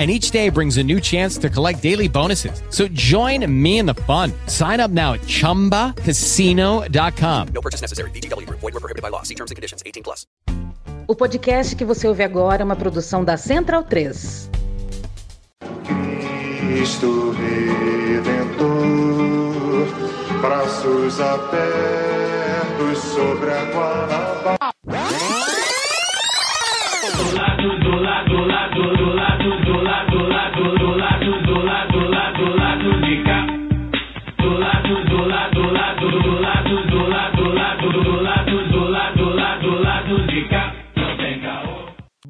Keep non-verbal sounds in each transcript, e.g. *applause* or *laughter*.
And each day brings a new chance to collect daily bonuses. So join me in the fun. Sign up now at chumbacasino.com. No purchase necessary. Group. Void were prohibited by law. See terms and conditions. 18 plus. O podcast que você ouve agora é uma produção da Central 3. Cristo Redentor, braços abertos sobre a Guanabara.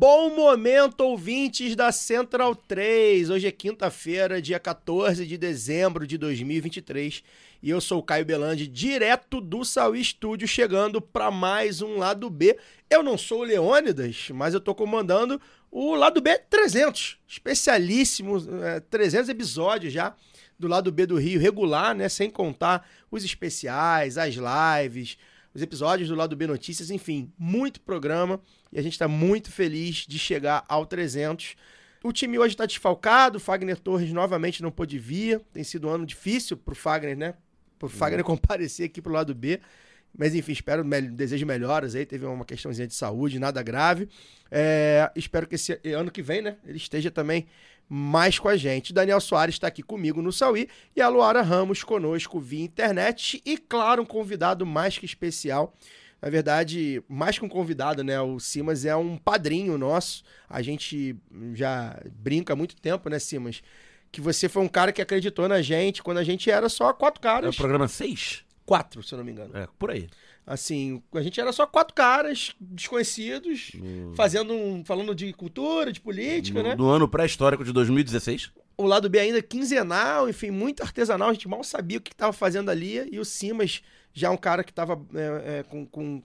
Bom momento, ouvintes da Central 3. Hoje é quinta-feira, dia 14 de dezembro de 2023. E eu sou o Caio Belandi, direto do Saui Studio, chegando para mais um Lado B. Eu não sou o Leônidas, mas eu tô comandando o Lado B 300. Especialíssimo, é, 300 episódios já do Lado B do Rio, regular, né? Sem contar os especiais, as lives, os episódios do Lado B Notícias, enfim, muito programa e a gente está muito feliz de chegar ao 300. O time hoje está desfalcado, o Fagner Torres novamente não pôde vir, tem sido um ano difícil para o Fagner, né? Para o Fagner *laughs* comparecer aqui para o lado B. Mas enfim, espero, me- desejo melhoras aí. Teve uma questãozinha de saúde, nada grave. É, espero que esse ano que vem, né? Ele esteja também mais com a gente. Daniel Soares está aqui comigo no Sauí e a Luara Ramos conosco via internet. E, claro, um convidado mais que especial. Na verdade, mais que um convidado, né? O Simas é um padrinho nosso. A gente já brinca há muito tempo, né, Simas? Que você foi um cara que acreditou na gente quando a gente era só quatro É o caras. programa 6? Quatro, se eu não me engano. É, por aí. Assim, a gente era só quatro caras desconhecidos, fazendo um, falando de cultura, de política, no, né? no ano pré-histórico de 2016. O lado B ainda quinzenal, enfim, muito artesanal, a gente mal sabia o que estava fazendo ali. E o Simas, já um cara que estava com, com-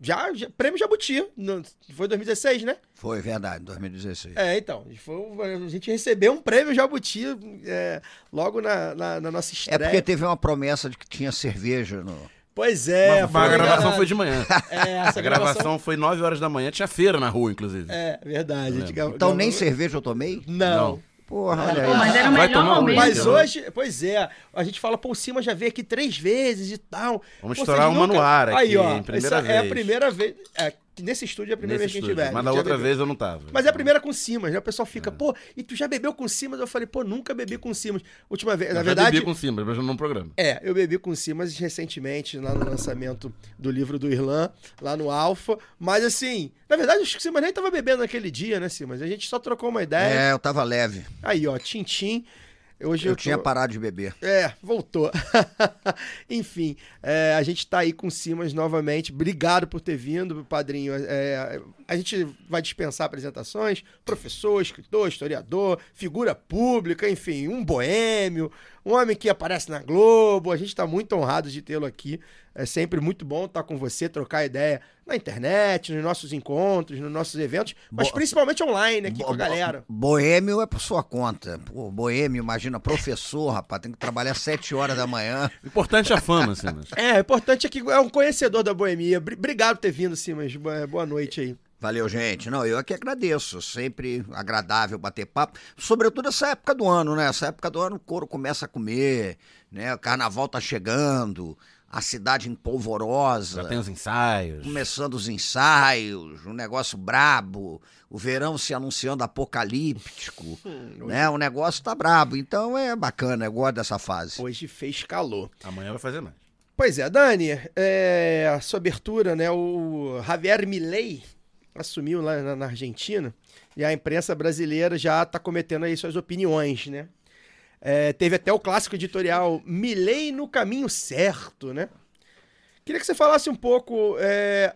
já, já- prêmio Jabuti, no- foi 2016, né? Foi verdade, 2016. É, então, a gente foi- a gente recebeu um prêmio Jabuti é, logo na, na- na nossa É estreia. porque teve uma promessa de que tinha cerveja no. Pois é, Mas a gravação foi de manhã. *laughs* É, essa A gravação foi 9 horas da manhã, tinha feira na rua, inclusive. É, verdade. gra- Então nem cerveja eu tomei? Não. Não. Porra, olha aí. mas era o melhor um momento. Mas Entendeu? hoje, pois é, a gente fala, pô, o Cima já veio aqui três vezes e tal. Vamos Pô, estourar uma no ar aqui, Aí, ó, em primeira essa É a vez. primeira vez. É, nesse estúdio é a primeira Nesse vez que a gente vê. Mas da outra vez eu não tava. Mas é a primeira com Simas, né? O pessoal fica, pô, e tu já bebeu com Simas? Eu falei, pô, nunca bebi com Simas. Última vez, Eu na já verdade. bebi com cima, mas num programa. É, eu bebi com Simas recentemente, lá no lançamento do livro do Irlan, lá no Alfa. Mas assim, na verdade, acho que o Simas nem tava bebendo naquele dia, né, Simas? A gente só trocou uma ideia. É, eu tava leve. Aí, ó, Tintim. Hoje eu, Eu tinha tô- parado de beber. É, voltou. *laughs* Enfim, é, a gente tá aí com o Simas novamente. Obrigado por ter vindo, padrinho. É, a gente vai dispensar apresentações. Professor, escritor, historiador, figura pública, enfim, um boêmio, um homem que aparece na Globo. A gente tá muito honrado de tê-lo aqui. É sempre muito bom estar com você, trocar ideia na internet, nos nossos encontros, nos nossos eventos, mas Bo- principalmente online aqui com a Bo- galera. Boêmio é por sua conta. Pô, boêmio, imagina, professor, rapaz, tem que trabalhar sete horas da manhã. *laughs* Importante é a fama, Simas. É, o importante é que é um conhecedor da boemia. Bri- Obrigado por ter vindo, Simas. Boa boa noite aí. Valeu, gente. Não, eu aqui agradeço. Sempre agradável bater papo. Sobretudo essa época do ano, né? Essa época do ano o couro começa a comer, né? O carnaval tá chegando, a cidade empolvorosa. Já tem os ensaios. Começando os ensaios, um negócio brabo, o verão se anunciando apocalíptico, *laughs* né? O negócio tá brabo, então é bacana, eu gosto dessa fase. Hoje fez calor. Amanhã vai fazer mais. Pois é, Dani, é, a sua abertura, né? O Javier Milei assumiu lá na, na Argentina e a imprensa brasileira já está cometendo aí suas opiniões, né? É, teve até o clássico editorial Milei no caminho certo, né? Queria que você falasse um pouco é,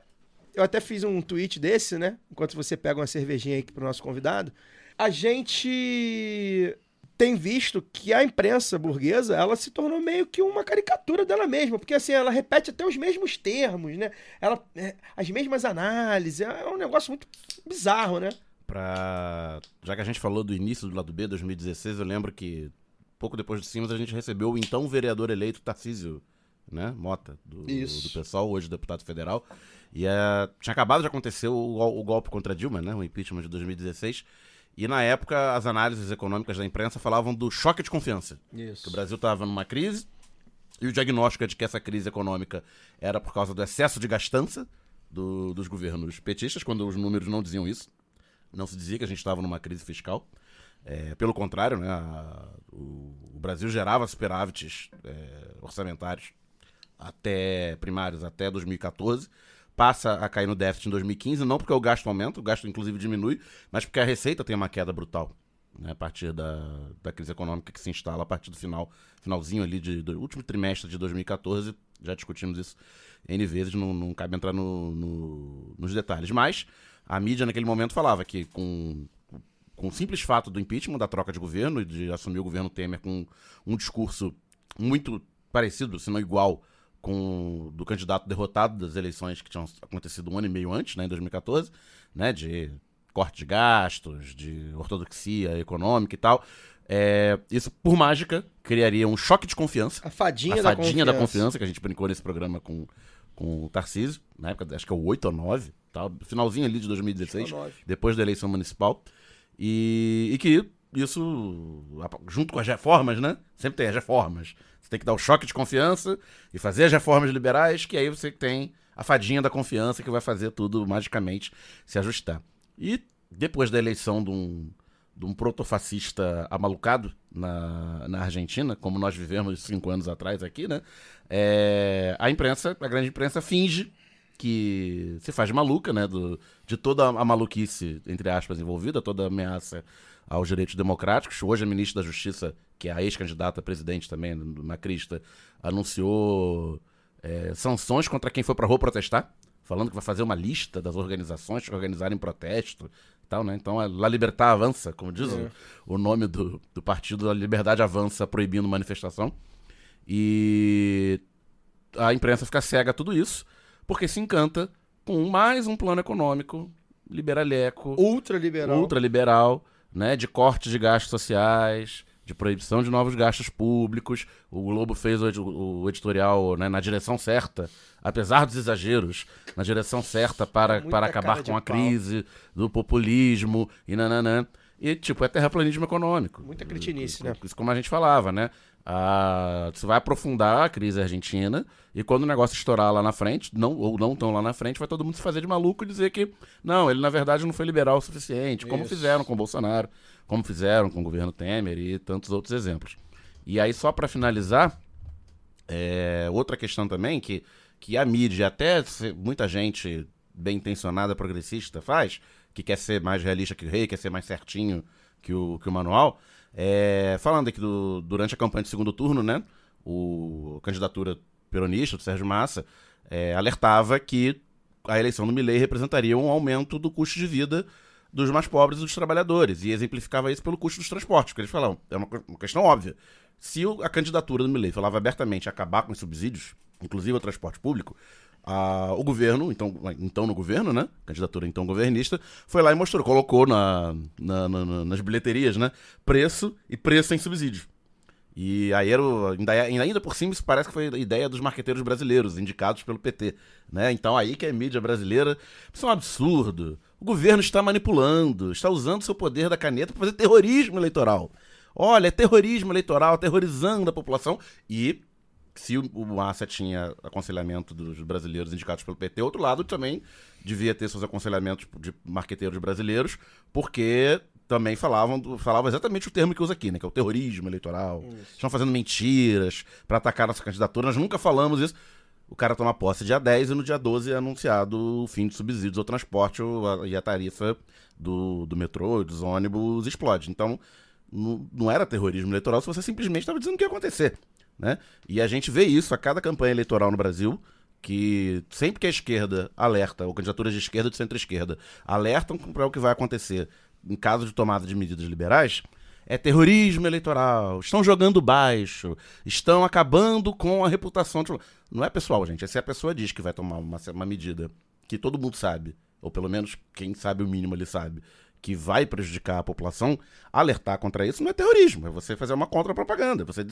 eu até fiz um tweet desse, né? Enquanto você pega uma cervejinha aí pro nosso convidado. A gente tem visto que a imprensa burguesa, ela se tornou meio que uma caricatura dela mesma, porque assim, ela repete até os mesmos termos, né? Ela, é, as mesmas análises, é um negócio muito bizarro, né? Pra... Já que a gente falou do início do lado B, 2016, eu lembro que pouco depois de Simas a gente recebeu o então vereador eleito Tarcísio né, Mota, do, do PSOL, hoje deputado federal. E é, tinha acabado de acontecer o, o golpe contra Dilma, né, o impeachment de 2016. E na época as análises econômicas da imprensa falavam do choque de confiança. Isso. Que o Brasil estava numa crise e o diagnóstico é de que essa crise econômica era por causa do excesso de gastança do- dos governos petistas, quando os números não diziam isso. Não se dizia que a gente estava numa crise fiscal. É, pelo contrário, né, a- o, o Brasil gerava superávites é, orçamentários até primários até 2014, passa a cair no déficit em 2015, não porque o gasto aumenta, o gasto inclusive diminui, mas porque a receita tem uma queda brutal. Né, a partir da, da crise econômica que se instala a partir do final, finalzinho ali de, do último trimestre de 2014, já discutimos isso N vezes, não, não cabe entrar no- no- nos detalhes. Mas a mídia naquele momento falava que com, com o simples fato do impeachment, da troca de governo e de assumir o governo Temer com um discurso muito parecido, se não igual, com o do candidato derrotado das eleições que tinham acontecido um ano e meio antes, né, em 2014, né, de corte de gastos, de ortodoxia econômica e tal. É, isso, por mágica, criaria um choque de confiança. A fadinha, a da, fadinha confiança. da confiança, que a gente brincou nesse programa com, com o Tarcísio, na época, acho que é o 8 ou 9, tá? finalzinho ali de 2016, Acho que é o 9. depois da eleição municipal. E, e que isso, junto com as reformas, né? Sempre tem as reformas. Você tem que dar o choque de confiança e fazer as reformas liberais, que aí você tem a fadinha da confiança que vai fazer tudo magicamente se ajustar. E depois da eleição de um, de um protofascista amalucado na, na Argentina, como nós vivemos cinco anos atrás aqui, né? É, a imprensa, a grande imprensa, finge que se faz de maluca, né? Do, de toda a maluquice, entre aspas, envolvida, toda a ameaça aos direitos democráticos. Hoje a ministra da Justiça, que é a ex-candidata a presidente também, na Crista, anunciou é, sanções contra quem foi pra rua protestar, falando que vai fazer uma lista das organizações que organizarem protesto e tal, né? Então, a La Libertad Avança, como diz o, o nome do, do partido, a Liberdade Avança proibindo manifestação. E a imprensa fica cega a tudo isso, porque se encanta com mais um plano econômico liberaleco, Ultraliberal. ultraliberal, né, de corte de gastos sociais, de proibição de novos gastos públicos. O Globo fez o, o editorial né, na direção certa, apesar dos exageros, na direção certa para, Muita para acabar com a pau. crise do populismo e nananã. E, tipo, é terraplanismo econômico. Muita cretinice, né? Isso como a gente falava, né? Ah, você vai aprofundar a crise argentina e quando o negócio estourar lá na frente, não, ou não tão lá na frente, vai todo mundo se fazer de maluco e dizer que não, ele na verdade não foi liberal o suficiente, como Isso. fizeram com o Bolsonaro, como fizeram com o governo Temer e tantos outros exemplos. E aí, só para finalizar, é, outra questão também que, que a mídia, até muita gente bem intencionada, progressista, faz, que quer ser mais realista que o rei, quer ser mais certinho que o, que o manual, é, falando aqui do, durante a campanha de segundo turno, né, o, a candidatura peronista do Sérgio Massa é, alertava que a eleição do Milley representaria um aumento do custo de vida dos mais pobres e dos trabalhadores, e exemplificava isso pelo custo dos transportes, porque eles falavam, é uma, uma questão óbvia. Se o- a candidatura do Milley falava abertamente acabar com os subsídios, inclusive o transporte público, a- o governo, então, então no governo, né? Candidatura então governista, foi lá e mostrou, colocou na, na- na- na- nas bilheterias, né? Preço e preço sem subsídio. E aí era o, ainda, ainda por cima isso parece que foi a ideia dos marqueteiros brasileiros, indicados pelo PT, né? Então aí que a mídia brasileira, isso é um absurdo. O governo está manipulando, está usando seu poder da caneta para fazer terrorismo eleitoral. Olha, é terrorismo eleitoral, aterrorizando a população e se o, Massa tinha aconselhamento dos brasileiros indicados pelo PT, outro lado também devia ter seus aconselhamentos de marqueteiros brasileiros, porque também falavam, do- falavam exatamente o termo que usa aqui, né? Que é o terrorismo eleitoral. Estão fazendo mentiras para atacar nossa candidatura. Nós nunca falamos isso. O cara toma posse dia 10 e no dia 12 é anunciado o fim de subsídios ao transporte e a tarifa do, do metrô e dos ônibus explode. Então, não, não era terrorismo eleitoral se você simplesmente estava dizendo o que ia acontecer. Né? E a gente vê isso a cada campanha eleitoral no Brasil. que sempre que a esquerda alerta, ou candidaturas de esquerda ou de centro-esquerda, alertam para o que vai acontecer em caso de tomada de medidas liberais, é terrorismo eleitoral, estão jogando baixo, estão acabando com a reputação. De... Não é pessoal, gente. Se a pessoa diz que vai tomar uma, uma medida que todo mundo sabe, ou pelo menos quem sabe o mínimo ele sabe, que vai prejudicar a população, alertar contra isso não é terrorismo, é você fazer uma contra-propaganda, é você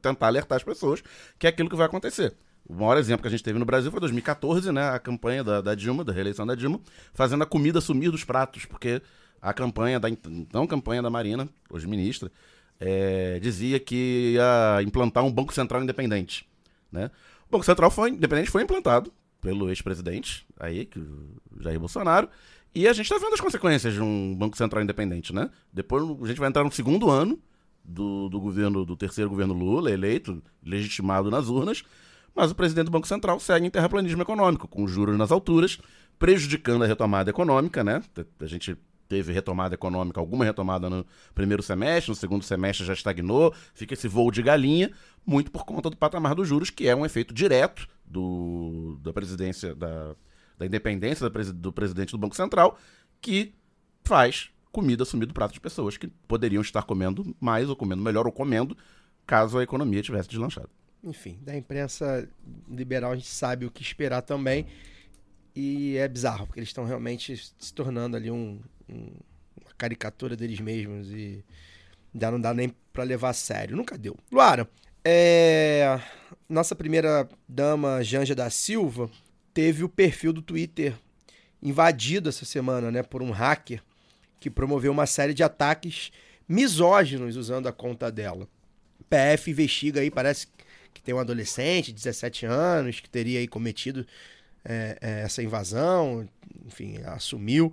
tentar alertar as pessoas que é aquilo que vai acontecer. O maior exemplo que a gente teve no Brasil foi 2014, né? A campanha da, da Dilma, da reeleição da Dilma, fazendo a comida sumir dos pratos, porque a campanha da então campanha da Marina, hoje ministra, é, dizia que ia implantar um Banco Central independente. Né? O Banco Central foi, independente foi implantado pelo ex-presidente, aí, que, Jair Bolsonaro, e a gente está vendo as consequências de um Banco Central independente, né? Depois a gente vai entrar no segundo ano do, do governo, do terceiro governo Lula, eleito, legitimado nas urnas, mas o presidente do Banco Central segue em terraplanismo econômico, com juros nas alturas, prejudicando a retomada econômica, né? A gente teve retomada econômica, alguma retomada no primeiro semestre, no segundo semestre já estagnou, fica esse voo de galinha, muito por conta do patamar dos juros, que é um efeito direto do, da presidência, da, da independência do presidente do Banco Central, que faz comida sumir do prato de pessoas que poderiam estar comendo mais ou comendo melhor ou comendo caso a economia tivesse deslanchado. Enfim, da imprensa liberal a gente sabe o que esperar também. E é bizarro, porque eles estão realmente se tornando ali um, um, uma caricatura deles mesmos e já não dá nem para levar a sério. Nunca deu. Luara, é... nossa primeira dama, Janja da Silva, teve o perfil do Twitter invadido essa semana, né, por um hacker que promoveu uma série de ataques misóginos usando a conta dela. O PF investiga aí, parece que tem um adolescente de 17 anos que teria aí cometido é, é, essa invasão, enfim, assumiu.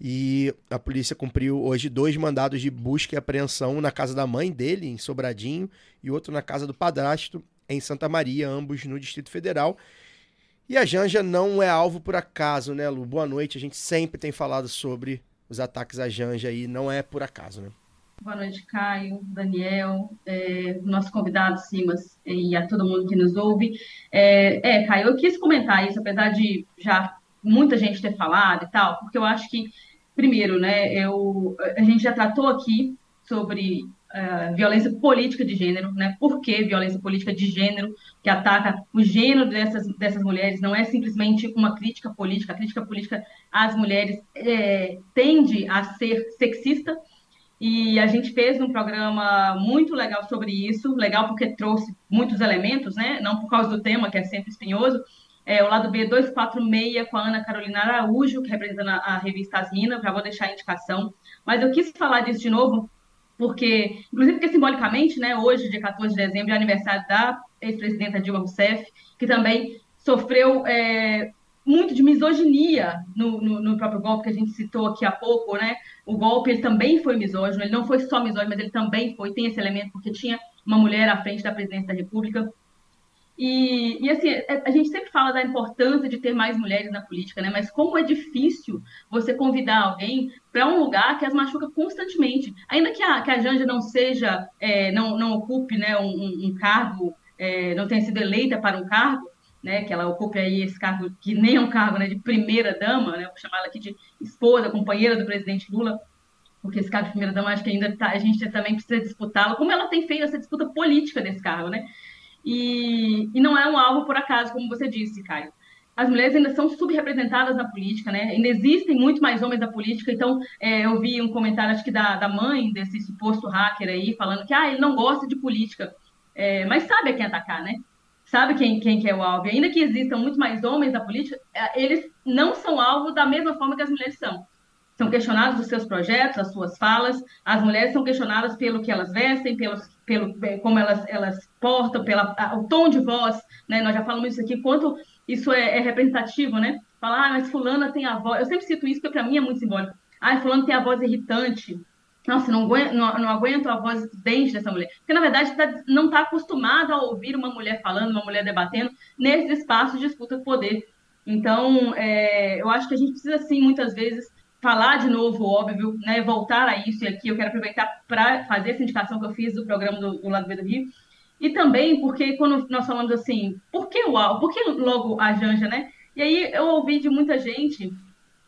E a polícia cumpriu hoje dois mandados de busca e apreensão na casa da mãe dele, em Sobradinho, e outro na casa do padrasto, em Santa Maria, ambos no Distrito Federal. E a Janja não é alvo por acaso, né, Lu? Boa noite. A gente sempre tem falado sobre os ataques à Janja e não é por acaso, né? Boa noite, Caio, Daniel, é, nosso convidado Simas e a todo mundo que nos ouve. É, é, Caio, eu quis comentar isso, apesar de já muita gente ter falado e tal, porque eu acho que, primeiro, né, eu, a gente já tratou aqui sobre uh, violência política de gênero, né? Por que violência política de gênero que ataca o gênero dessas, dessas mulheres? Não é simplesmente uma crítica política. A crítica política às mulheres é, tende a ser sexista e a gente fez um programa muito legal sobre isso, legal porque trouxe muitos elementos, né? Não por causa do tema, que é sempre espinhoso. É, o lado B 246 com a Ana Carolina Araújo, que representa a revista Asmina, já vou deixar a indicação. Mas eu quis falar disso de novo, porque, inclusive porque simbolicamente, né, hoje, dia 14 de dezembro, é aniversário da ex-presidenta Dilma Rousseff, que também sofreu é, muito de misoginia no, no, no, próprio golpe que a gente citou aqui há pouco, né? O golpe ele também foi misógino, ele não foi só misógino, mas ele também foi, tem esse elemento, porque tinha uma mulher à frente da presidência da República. E, e assim, é, a gente sempre fala da importância de ter mais mulheres na política, né? Mas como é difícil você convidar alguém para um lugar que as machuca constantemente. Ainda que a, que a Janja não seja, é, não, não ocupe né, um, um cargo, é, não tenha sido eleita para um cargo, né, que ela ocupe aí esse cargo que nem é um cargo né, de primeira dama, né, vou chamar ela aqui de esposa, companheira do presidente Lula, porque esse cargo de primeira dama acho que ainda tá, a gente também precisa disputá-lo, como ela tem feito essa disputa política desse cargo, né? E, e não é um alvo por acaso, como você disse, Caio. As mulheres ainda são subrepresentadas na política, né? Ainda existem muito mais homens na política. Então, é, eu vi um comentário, acho que da, da mãe desse suposto hacker aí, falando que ah, ele não gosta de política. É, mas sabe a quem atacar, né? sabe quem, quem que é o alvo. E ainda que existam muito mais homens na política, é, eles não são alvo da mesma forma que as mulheres são. São questionados os seus projetos, as suas falas. As mulheres são questionadas pelo que elas vestem, pelo, pelo é, como elas, elas portam, pela, o tom de voz. Né? Nós já falamos isso aqui, quanto isso é, é representativo, né? Falar, ah, mas fulana tem a voz... Eu sempre cito isso, porque para mim é muito simbólico. Ah, fulano tem a voz irritante, nossa, não aguento, não, não aguento a voz dente dessa mulher. Porque, na verdade, tá, não está acostumado a ouvir uma mulher falando, uma mulher debatendo nesses espaços de disputa de poder. Então, é, eu acho que a gente precisa, sim, muitas vezes, falar de novo, óbvio, né, voltar a isso. E aqui eu quero aproveitar para fazer essa indicação que eu fiz do programa do, do Lado B do Rio. E também porque quando nós falamos assim, por que o Al- por que logo a Janja, né? E aí eu ouvi de muita gente,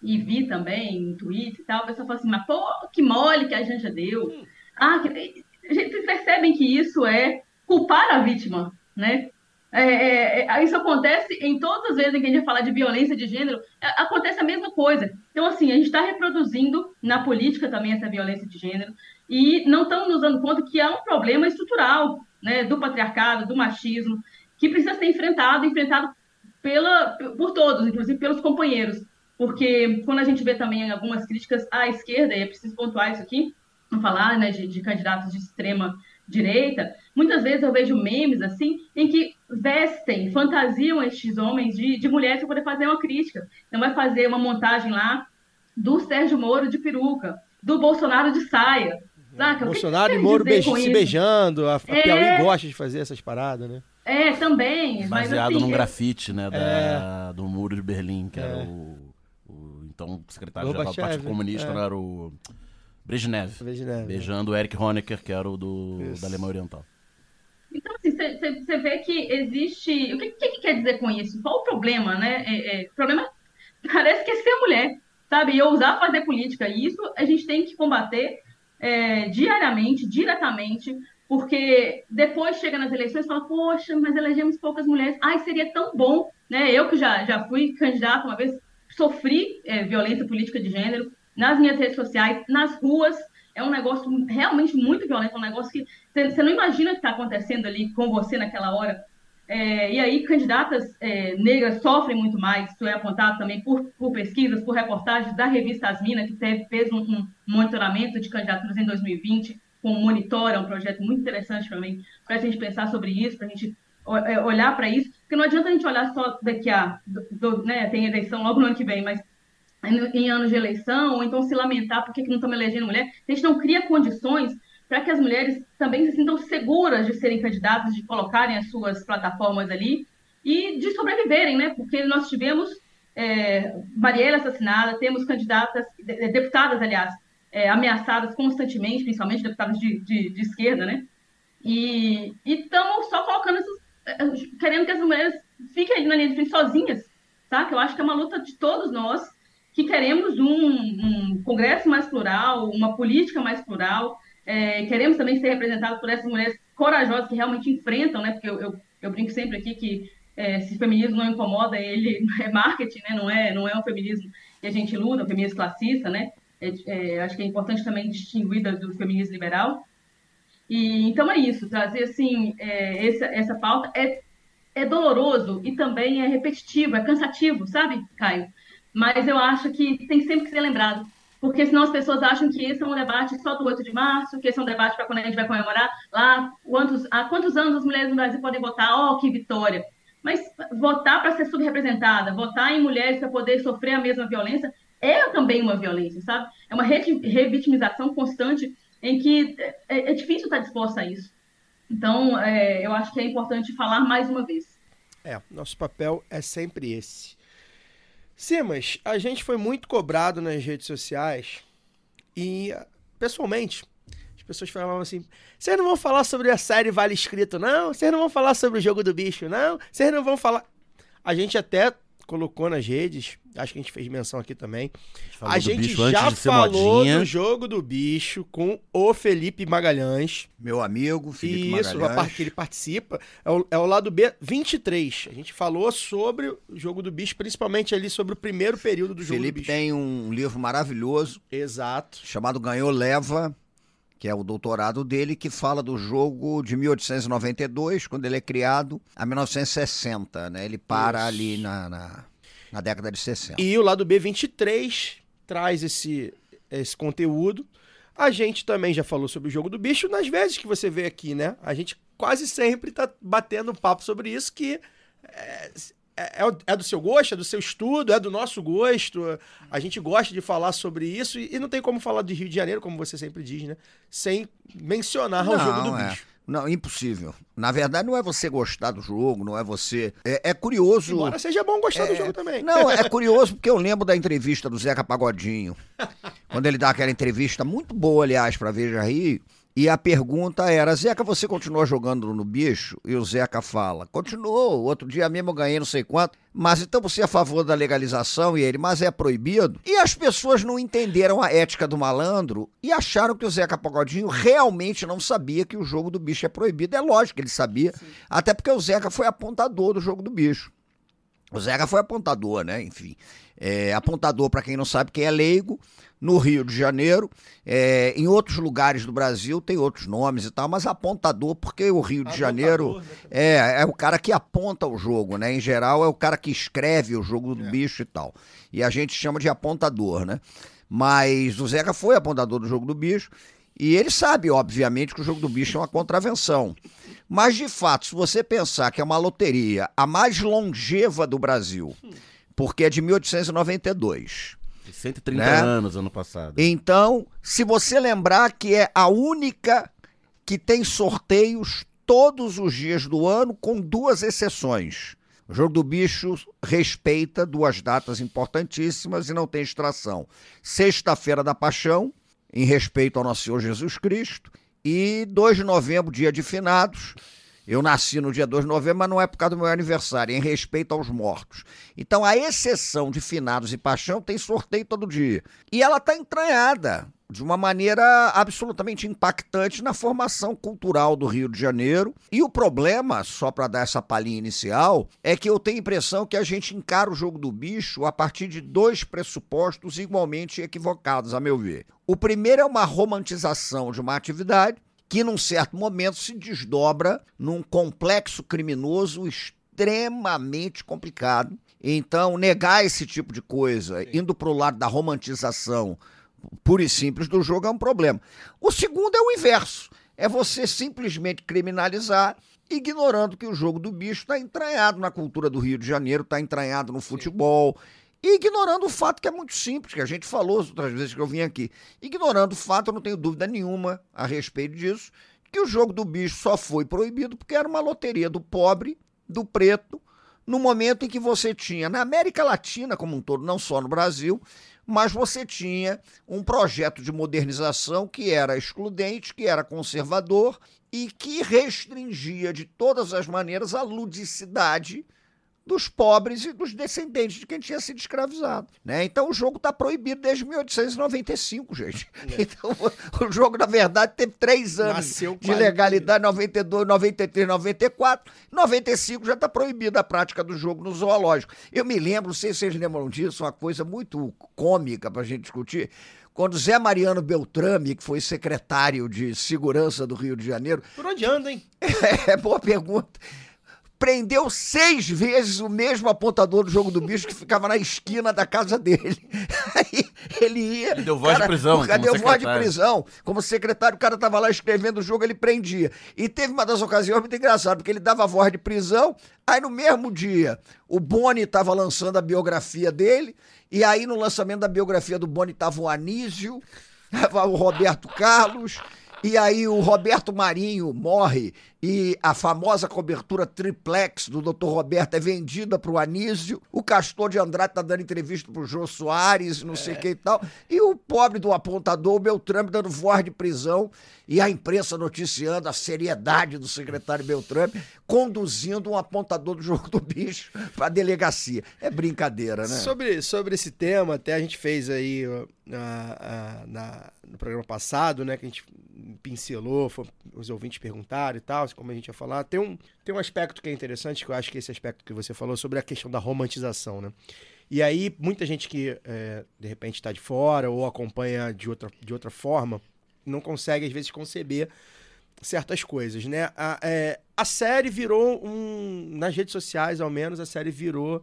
e vi também no Twitter e tal, a pessoa fala assim, mas pô, que mole que a Janja deu. Ah, que... vocês percebem que isso é culpar a vítima, né? É, é, é, isso acontece em todas as vezes em que a gente fala de violência de gênero, é, acontece a mesma coisa. Então, assim, a gente está reproduzindo na política também essa violência de gênero e não estamos nos dando conta que há um problema estrutural né, do patriarcado, do machismo, que precisa ser enfrentado, enfrentado pela, por todos, inclusive pelos companheiros. Porque quando a gente vê também algumas críticas à esquerda, e é preciso pontuar isso aqui, falar né, de, de candidatos de extrema direita, muitas vezes eu vejo memes assim, em que vestem, fantasiam estes homens de, de mulheres para poder fazer uma crítica. Então vai fazer uma montagem lá do Sérgio Moro de peruca, do Bolsonaro de saia. Saca? O que Bolsonaro que e Moro beij- se beijando, a, a É. Piauí gosta de fazer essas paradas, né? É, também. mas, Baseado assim, num é- grafite, né, da- É. do Muro de Berlim, que era É. o, o então secretário-geral do Partido Comunista, é. era o Brezhnev, Brezhnev, beijando o Eric Honecker, que era o do, Isso. da Alemanha Oriental. Então, assim, você vê que existe. O que, que, que quer dizer com isso? Qual o problema, né? É, é, o problema *laughs* parece que é ser mulher, sabe? E ousar fazer política. E isso a gente tem que combater é, diariamente, diretamente, porque depois chega nas eleições e fala, poxa, mas elegemos poucas mulheres. Ai, seria tão bom, né? Eu que já, já fui candidata uma vez, sofri é, violência política de gênero nas minhas redes sociais, nas ruas. É um negócio realmente muito violento, é um negócio que você não imagina o que está acontecendo ali com você naquela hora. É, e aí, candidatas é, negras sofrem muito mais. Isso é apontado também por, por pesquisas, por reportagens da revista Asmina, que teve, fez um, um monitoramento de candidaturas em 2020, com o Monitora, um projeto muito interessante mim, para a gente pensar sobre isso, para a gente é, olhar para isso, porque não adianta a gente olhar só daqui a. Do, do- né, tem eleição logo no ano que vem, mas em, anos de eleição, ou então se lamentar porque que não estamos elegendo mulher. A gente não cria condições para que as mulheres também se sintam seguras de serem candidatas, de colocarem as suas plataformas ali e de sobreviverem, né? Porque nós tivemos é, Marielle assassinada, temos candidatas, de- de- deputadas, aliás, é, ameaçadas constantemente, principalmente deputadas de, de, de esquerda, né? E estamos só colocando essas, querendo que as mulheres fiquem ali na linha de frente sozinhas, tá? Que eu acho que é uma luta de todos nós que queremos um, um congresso mais plural, uma política mais plural, é, queremos também ser representados por essas mulheres corajosas que realmente enfrentam, né? Porque eu, eu, eu brinco sempre aqui que é, se feminismo não incomoda, ele *laughs* é marketing, né? Não é, não é um feminismo que a gente luta, um feminismo classista, né? É, é, acho que é importante também distinguir do, do feminismo liberal. E então é isso, trazer assim é, essa, essa pauta é, é doloroso e também é repetitivo, é cansativo, sabe, Caio? Mas eu acho que tem sempre que ser lembrado, porque senão as pessoas acham que esse é um debate só do 8 de março, que esse é um debate para quando a gente vai comemorar lá quantos, há quantos anos as mulheres no Brasil podem votar, oh, que vitória! Mas votar para ser subrepresentada, votar em mulheres para poder sofrer a mesma violência é também uma violência, sabe? É uma re- revitimização constante em que é, é difícil estar disposta a isso. Então, é, eu acho que é importante falar mais uma vez. É, nosso papel é sempre esse. Simas, a gente foi muito cobrado nas redes sociais e, pessoalmente, as pessoas falavam assim: vocês não vão falar sobre a série Vale Escrito, não? Vocês não vão falar sobre o jogo do bicho, não? Vocês não vão falar. A gente até colocou nas redes, acho que a gente fez menção aqui também. A gente bicho antes já falou modinha. do jogo do bicho com o Felipe Magalhães. Meu amigo, Felipe Isso, a Magalhães. parte que ele participa é o, é o lado B 23. A gente falou sobre o jogo do bicho, principalmente ali sobre o primeiro período do jogo Felipe do bicho. tem um livro maravilhoso Exato. chamado Ganhou Leva, que é o doutorado dele, que fala do jogo de 1892, quando ele é criado, a 1960, né? Ele para Isso. ali na, na, na década de 60. E o lado B23 traz esse, esse conteúdo. A gente também já falou sobre o jogo do bicho nas vezes que você vê aqui, né? A gente quase sempre tá batendo papo sobre isso, que é, é, é do seu gosto, é do seu estudo, é do nosso gosto. A gente gosta de falar sobre isso e, e não tem como falar de Rio de Janeiro, como você sempre diz, né? Sem mencionar o jogo do é. bicho. Não, impossível. Na verdade, não é você gostar do jogo, não é você. É, é curioso. Embora seja bom gostar do É, jogo também. Não, é *laughs* curioso porque eu lembro da entrevista do Zeca Pagodinho. quando ele dá aquela entrevista muito boa, aliás, pra Veja Rio. E a pergunta era: Zeca, você continua jogando no bicho? E o Zeca fala: continuou. Outro dia mesmo eu ganhei não sei quanto. Mas então você é a favor da legalização? E ele, mas é proibido? E as pessoas não entenderam a ética do malandro e acharam que o Zeca Pagodinho realmente não sabia que o jogo do bicho é proibido. É lógico que ele sabia, até porque o Zeca foi apontador do jogo do bicho. O Zeca foi apontador, né? Enfim. É, apontador, para quem não sabe, quem é leigo, no Rio de Janeiro. É, em outros lugares do Brasil tem outros nomes e tal, mas apontador, porque o Rio de Janeiro é, é o cara que aponta o jogo, né? Em geral, é o cara que escreve o jogo do bicho e tal. E a gente chama de apontador, né? Mas o Zeca foi apontador do jogo do bicho. E ele sabe, obviamente, que o jogo do bicho é uma contravenção. Mas, de fato, se você pensar que é uma loteria a mais longeva do Brasil, porque é de 1892. 130 Né? anos ano passado. Então, se você lembrar que é a única que tem sorteios todos os dias do ano, com duas exceções. O jogo do bicho respeita duas datas importantíssimas e não tem extração. Sexta-feira da Paixão, em respeito ao nosso Senhor Jesus Cristo, e 2 de novembro, dia de finados. Eu nasci no dia 2 de novembro, mas não é por causa do meu aniversário, é em respeito aos mortos. Então, a exceção de finados e paixão tem sorteio todo dia. E ela está entranhada de uma maneira absolutamente impactante na formação cultural do Rio de Janeiro. E o problema, só para dar essa palhinha inicial, é que eu tenho a impressão que a gente encara o jogo do bicho a partir de dois pressupostos igualmente equivocados, a meu ver. O primeiro é uma romantização de uma atividade que, num certo momento, se desdobra num complexo criminoso extremamente complicado. Então, negar esse tipo de coisa, indo para o lado da romantização pura e simples do jogo, é um problema. O segundo é o inverso: é você simplesmente criminalizar. Ignorando que o jogo do bicho está entranhado na cultura do Rio de Janeiro, está entranhado no futebol, e ignorando o fato que é muito simples, que a gente falou as outras vezes que eu vim aqui. Ignorando o fato, eu não tenho dúvida nenhuma a respeito disso, que o jogo do bicho só foi proibido porque era uma loteria do pobre, do preto, no momento em que você tinha, na América Latina como um todo, não só no Brasil, mas você tinha um projeto de modernização que era excludente, que era conservador e que restringia de todas as maneiras a ludicidade dos pobres e dos descendentes de quem tinha sido escravizado. Né? Então o jogo está proibido desde 1895, gente. *laughs* Então o jogo, na verdade, teve três anos Nasceu de legalidade, 92, 93, 94. 95 já está proibida a prática do jogo no zoológico. Eu me lembro, não sei se vocês lembram disso, uma coisa muito cômica para a gente discutir. Quando Zé Mariano Beltrame, que foi secretário de Segurança do Rio de Janeiro, Por onde anda, hein? *laughs* é boa pergunta. Prendeu seis vezes o mesmo apontador do jogo do bicho que ficava na esquina da casa dele. *laughs* Aí ele ia. Ele deu voz de cara, prisão, O cara deu voz de secretário. prisão. Como secretário, o cara tava lá escrevendo o jogo, ele prendia. E teve uma das ocasiões muito engraçada, porque ele dava voz de prisão. Aí no mesmo dia, o Boni estava lançando a biografia dele. E aí no lançamento da biografia do Boni tava o Anísio, tava o Roberto Carlos. E aí o Roberto Marinho morre e a famosa cobertura triplex do Dr. Roberto é vendida para o Anísio. O Castor de Andrade tá dando entrevista pro Jô Soares, não sei o que e tal. E o pobre do apontador, o Beltrame, dando voz de prisão. E a imprensa noticiando a seriedade do secretário Beltrame, conduzindo um apontador do jogo do bicho para a delegacia. É brincadeira, né? Sobre, sobre esse tema, até a gente fez aí ó, a- a- na- no programa passado, né? Que a gente pincelou, foi- os ouvintes perguntaram e tal, como a gente ia falar. Tem um, tem um aspecto que é interessante, que eu acho que esse aspecto que você falou, sobre a questão da romantização, né? E aí, muita gente que é, de repente está de fora ou acompanha de outra, de outra forma, não consegue, às vezes, conceber certas coisas, né? A, é, a série virou um. Nas redes sociais, ao menos, a série virou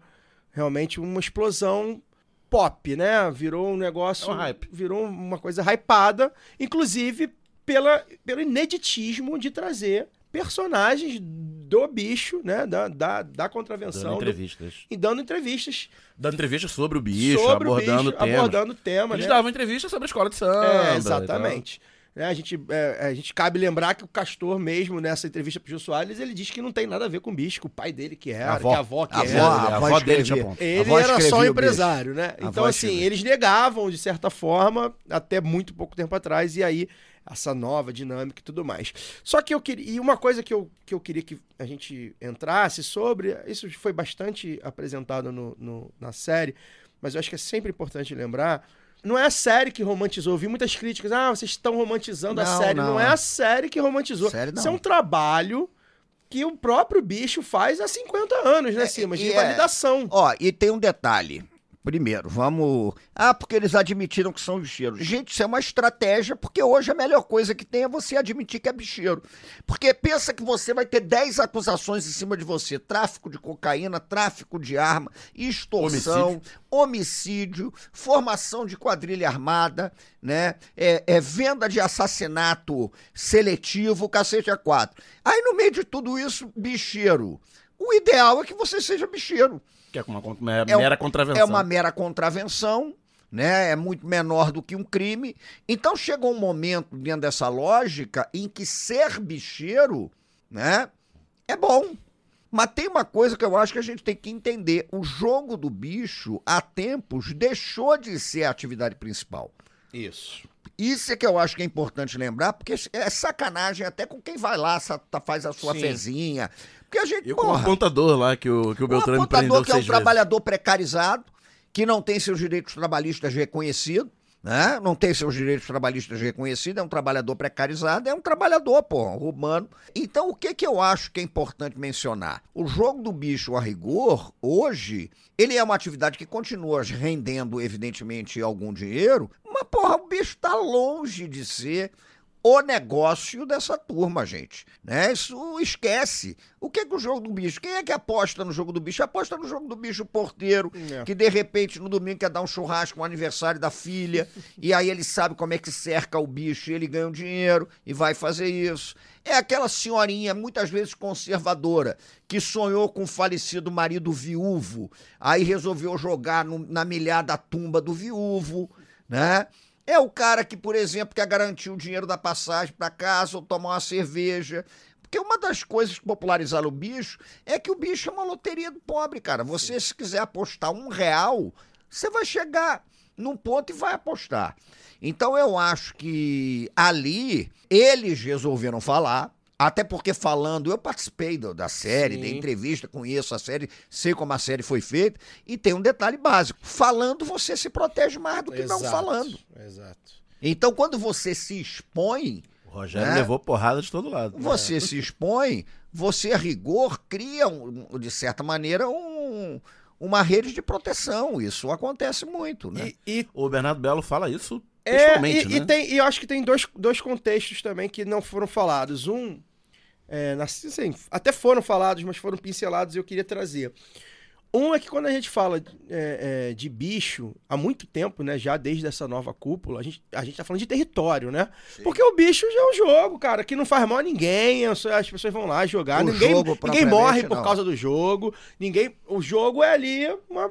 realmente uma explosão pop, né? Virou um negócio. É um hype. Virou uma coisa hypada, inclusive pela, pelo ineditismo de trazer personagens do bicho, né? Da, da, da contravenção. Dando do- entrevistas. e dando entrevistas Dando entrevistas sobre o bicho, sobre abordando o bicho, temas. abordando o tema, Eles né? davam entrevistas sobre a escola de samba. É, e exatamente. Né, a, gente, é, a gente cabe lembrar que o Castor mesmo, nessa entrevista pro Gil Soares, ele diz que não tem nada a ver com bicho, que o pai dele que era, A avó. que a avó que A era. avó, a a avó avó dele tinha ponto. Ele avó era só um o empresário, né? A Então, assim, escrevia. eles negavam, de certa forma, até muito pouco tempo atrás, e aí essa nova dinâmica e tudo mais. Só que eu queria. E uma coisa que eu, que eu queria que a gente entrasse sobre, isso foi bastante apresentado no, no- na série, mas eu acho que é sempre importante lembrar. Não é a série que romantizou. Eu vi muitas críticas. Ah, vocês estão romantizando a Não, série. Não. não. é a série que romantizou. Série. Isso é um trabalho que o próprio bicho faz há 50 anos, né, Simas? De é- validação. Ó, e tem um detalhe. Primeiro, vamos. Ah, porque eles admitiram que são bicheiros. Gente, isso é uma estratégia, porque hoje a melhor coisa que tem é você admitir que é bicheiro. Porque pensa que você vai ter 10 acusações em cima de você: tráfico de cocaína, tráfico de arma, extorsão, homicídio, formação de quadrilha armada, né? É, é venda de assassinato seletivo, cacete a quatro. Aí, no meio de tudo isso, bicheiro. O ideal é que você seja bicheiro. Que é uma, É mera contravenção. É uma mera contravenção, né? É muito menor do que um crime. Então chega um momento dentro dessa lógica em que ser bicheiro, né, é bom. Mas tem uma coisa que eu acho que a gente tem que entender: o jogo do bicho, há tempos, deixou de ser a atividade principal. Isso. Isso é que eu acho que é importante lembrar, porque é sacanagem até com quem vai lá, tá- faz a sua Sim. fezinha. Porque a gente, como porra, contador lá, que o, que o Beltrame apontador prendeu que é um vezes. trabalhador precarizado, que não tem seus direitos trabalhistas reconhecidos, né? Não tem seus direitos trabalhistas reconhecidos, é um trabalhador precarizado, é um trabalhador, pô, humano. Então, o que que eu acho que é importante mencionar? O jogo do bicho a rigor, hoje, ele é uma atividade que continua rendendo, evidentemente, algum dinheiro, mas, porra, o bicho tá longe de ser o negócio dessa turma, gente. Né? Isso esquece. O que é que o jogo do bicho? Quem é que aposta no jogo do bicho? Aposta no jogo do bicho o porteiro, É. que de repente no domingo quer dar um churrasco no aniversário da filha, *laughs* e aí ele sabe como é que cerca o bicho, e ele ganha um dinheiro e vai fazer isso. É aquela senhorinha, muitas vezes conservadora, que sonhou com o falecido marido viúvo, aí resolveu jogar no- na milhada tumba do viúvo, né? É o cara que, por exemplo, quer garantir o dinheiro da passagem para casa ou tomar uma cerveja. Porque uma das coisas que popularizaram o bicho é que o bicho é uma loteria do pobre, cara. Você, se quiser apostar um real, você vai chegar num ponto e vai apostar. Então eu acho que ali eles resolveram falar. Até porque falando, eu participei do- da série, Sim. da entrevista, conheço a série, sei como a série foi feita, e tem um detalhe básico: falando você se protege mais do que não Exato, falando. Exato. Então, quando você se expõe, O Rogério né? levou porrada de todo lado. você se expõe, você, a rigor, cria, um- de certa maneira, um- uma rede de proteção. Isso acontece muito, né? E, e O Bernardo Belo fala isso É, e, né? e tem, e eu acho que tem dois, dois contextos também que não foram falados. Um, é, assim, até foram falados, mas foram pincelados e eu queria trazer. Um é que quando a gente fala é, é, de bicho, há muito tempo, né? Já desde essa nova cúpula, a gente, a gente tá falando de território, né? Porque o bicho já é um jogo, cara, que não faz mal a ninguém. As as pessoas vão lá jogar. O ninguém jogo, ninguém morre por não. causa do jogo. Ninguém. O jogo é ali uma,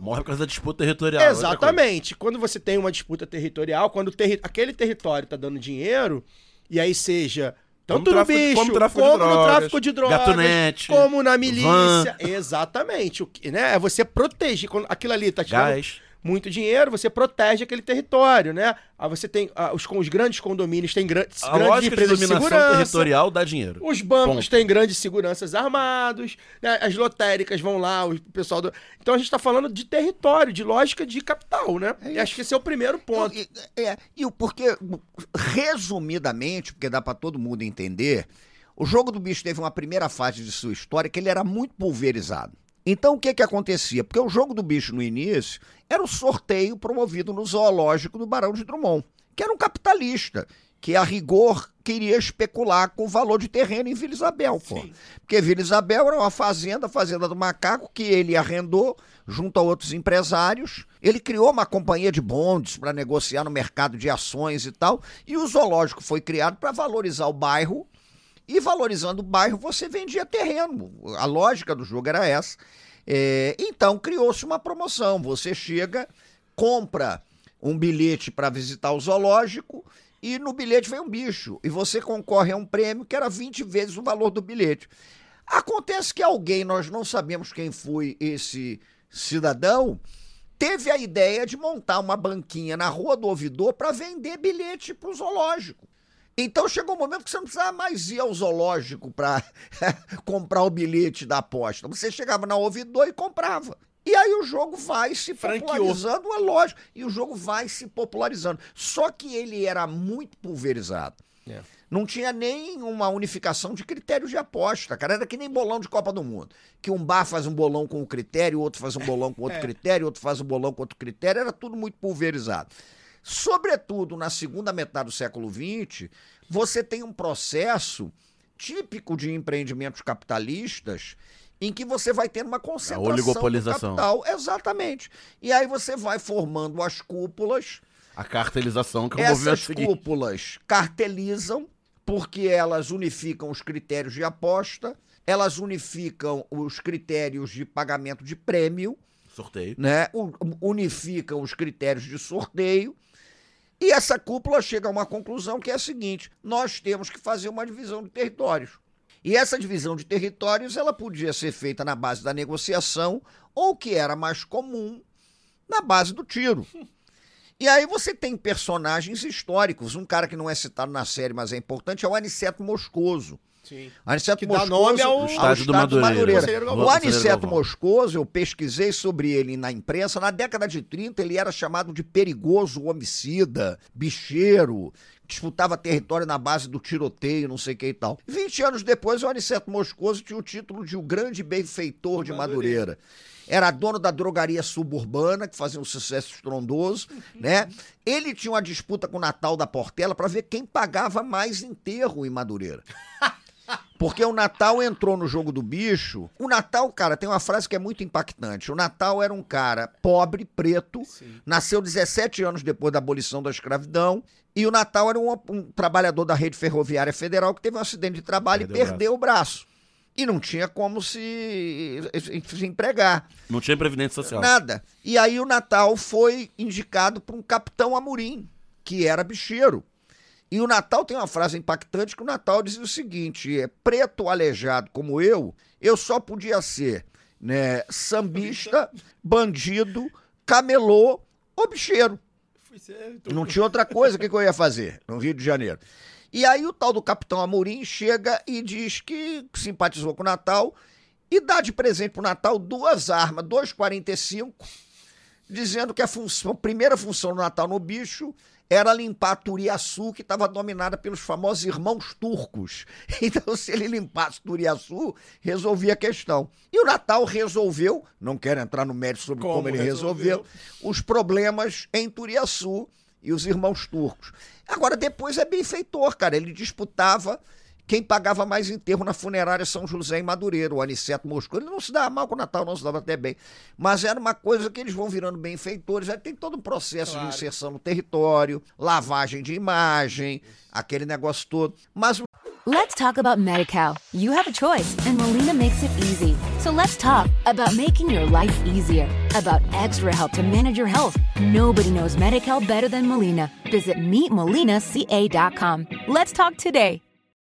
Morre por causa da disputa territorial. coisa. Exatamente. Quando você tem uma disputa territorial, quando terri- aquele território tá dando dinheiro, e aí seja tanto Como no tráfico bicho, como tráfico como no drogas, tráfico de drogas, gatunete, como na milícia. van. Exatamente. O que, né? É você proteger. Quando aquilo ali tá te dando Gás. Muito dinheiro, você protege aquele território, né? Aí você tem ah, os, os grandes condomínios, tem grandes, A grandes lógica de empresas de, dominação segurança. territorial dá dinheiro. Os bancos Ponto. têm grandes seguranças armados, né? as lotéricas vão lá, o pessoal do. Então a gente está falando de território, de lógica de capital, né? e acho que esse é o primeiro ponto. E, é, e o porque, resumidamente, porque dá pra todo mundo entender, o jogo do bicho teve uma primeira fase de sua história que ele era muito pulverizado. Então o que que acontecia? Porque o jogo do bicho no início era o sorteio promovido no zoológico do Barão de Drummond, que era um capitalista, que a rigor queria especular com o valor de terreno em Vila Isabel, pô. Porque Vila Isabel era uma fazenda, a fazenda do macaco, que ele arrendou junto a outros empresários. Ele criou uma companhia de bondes para negociar no mercado de ações e tal. E o zoológico foi criado para valorizar o bairro. E valorizando o bairro, você vendia terreno. A lógica do jogo era essa. É, então criou-se uma promoção. Você chega, compra um bilhete para visitar o zoológico e no bilhete vem um bicho. E você concorre a um prêmio que era 20 vezes o valor do bilhete. Acontece que alguém, nós não sabemos quem foi esse cidadão, teve a ideia de montar uma banquinha na Rua do Ouvidor para vender bilhete para o zoológico. Então chegou um momento que você não precisava mais ir ao zoológico para *laughs* comprar o bilhete da aposta. Você chegava na ouvidor e comprava. E aí o jogo vai se Franqueou. popularizando, é lógico. E o jogo vai se popularizando. Só que ele era muito pulverizado. É. Não tinha nem uma unificação de critérios de aposta, cara. Era que nem bolão de Copa do Mundo. Que um bar faz um bolão com um critério, outro faz um bolão com outro *laughs* critério, outro faz um bolão com outro critério. Era tudo muito pulverizado. Sobretudo na segunda metade do século XX, você tem um processo típico de empreendimentos capitalistas em que você vai ter uma concentração oligopolização. do capital. Exatamente. E aí você vai formando as cúpulas A cartelização que é o movimento essas seguinte. cúpulas cartelizam porque elas unificam os critérios de aposta, elas unificam os critérios de pagamento de prêmio, Sorteio. né? Unificam os critérios de sorteio. E essa cúpula chega a uma conclusão que é a seguinte: nós temos que fazer uma divisão de territórios. E essa divisão de territórios ela podia ser feita na base da negociação ou que era mais comum na base do tiro. E aí você tem personagens históricos. Um cara que não é citado na série, mas é importante, é o Aniceto Moscoso. Sim. Aniceto Que dá Moscoso, nome ao- ao Estádio do Estádio Madureira. Galvão. O Aniceto. Moscoso, eu pesquisei sobre ele na imprensa. Na década de 30, ele era chamado de perigoso homicida, bicheiro, disputava território na base do tiroteio, não sei o que e tal. 20 anos depois, o Aniceto Moscoso tinha o título de o grande benfeitor de Madureira. Era dono da drogaria suburbana, que fazia um sucesso estrondoso, né? Ele tinha uma disputa com o Natal da Portela para ver quem pagava mais enterro em Madureira. *laughs* Porque o Natal entrou no jogo do bicho. O Natal, cara, tem uma frase que é muito impactante. O Natal era um cara pobre, preto, nasceu 17 anos depois da abolição da escravidão. E o Natal era um, um trabalhador da rede ferroviária federal que teve um acidente de trabalho Perdeu e perdeu o braço. E não tinha como se, se empregar. Não tinha previdência social. Nada. E aí o Natal foi indicado por um capitão Amorim, que era bicheiro. E o Natal tem uma frase impactante que o Natal dizia o seguinte: é preto aleijado como eu, eu só podia ser né, sambista, bandido, camelô ou bicheiro. Não tinha outra coisa, que, que eu ia fazer no Rio de Janeiro? E aí o tal do Capitão Amorim chega e diz que simpatizou com o Natal e dá de presente pro Natal duas armas, 2,45, dizendo que a, função, a primeira função do Natal no bicho era limpar Turiaçu, que estava dominada pelos famosos irmãos turcos. *laughs* Então, se ele limpasse Turiaçu, resolvia a questão. E o Natal resolveu, não quero entrar no mérito sobre como, Como ele resolveu. resolveu, os problemas em Turiaçu e os irmãos turcos. Agora, depois é benfeitor, cara. Ele disputava quem pagava mais enterro na funerária São José em Madureira, o Aniceto Moscou. Ele não se dava mal com o Natal, não se dava até bem. Mas era uma coisa que eles vão virando benfeitores. Aí tem todo um processo de inserção no território, lavagem de imagem, aquele negócio todo. Mas Let's talk about MediCal. You have a choice, and Molina makes it easy. So let's talk about making your life easier, about extra help to manage your health. Nobody knows MediCal better than Molina. Visit meetmolinaca.com. Let's talk today.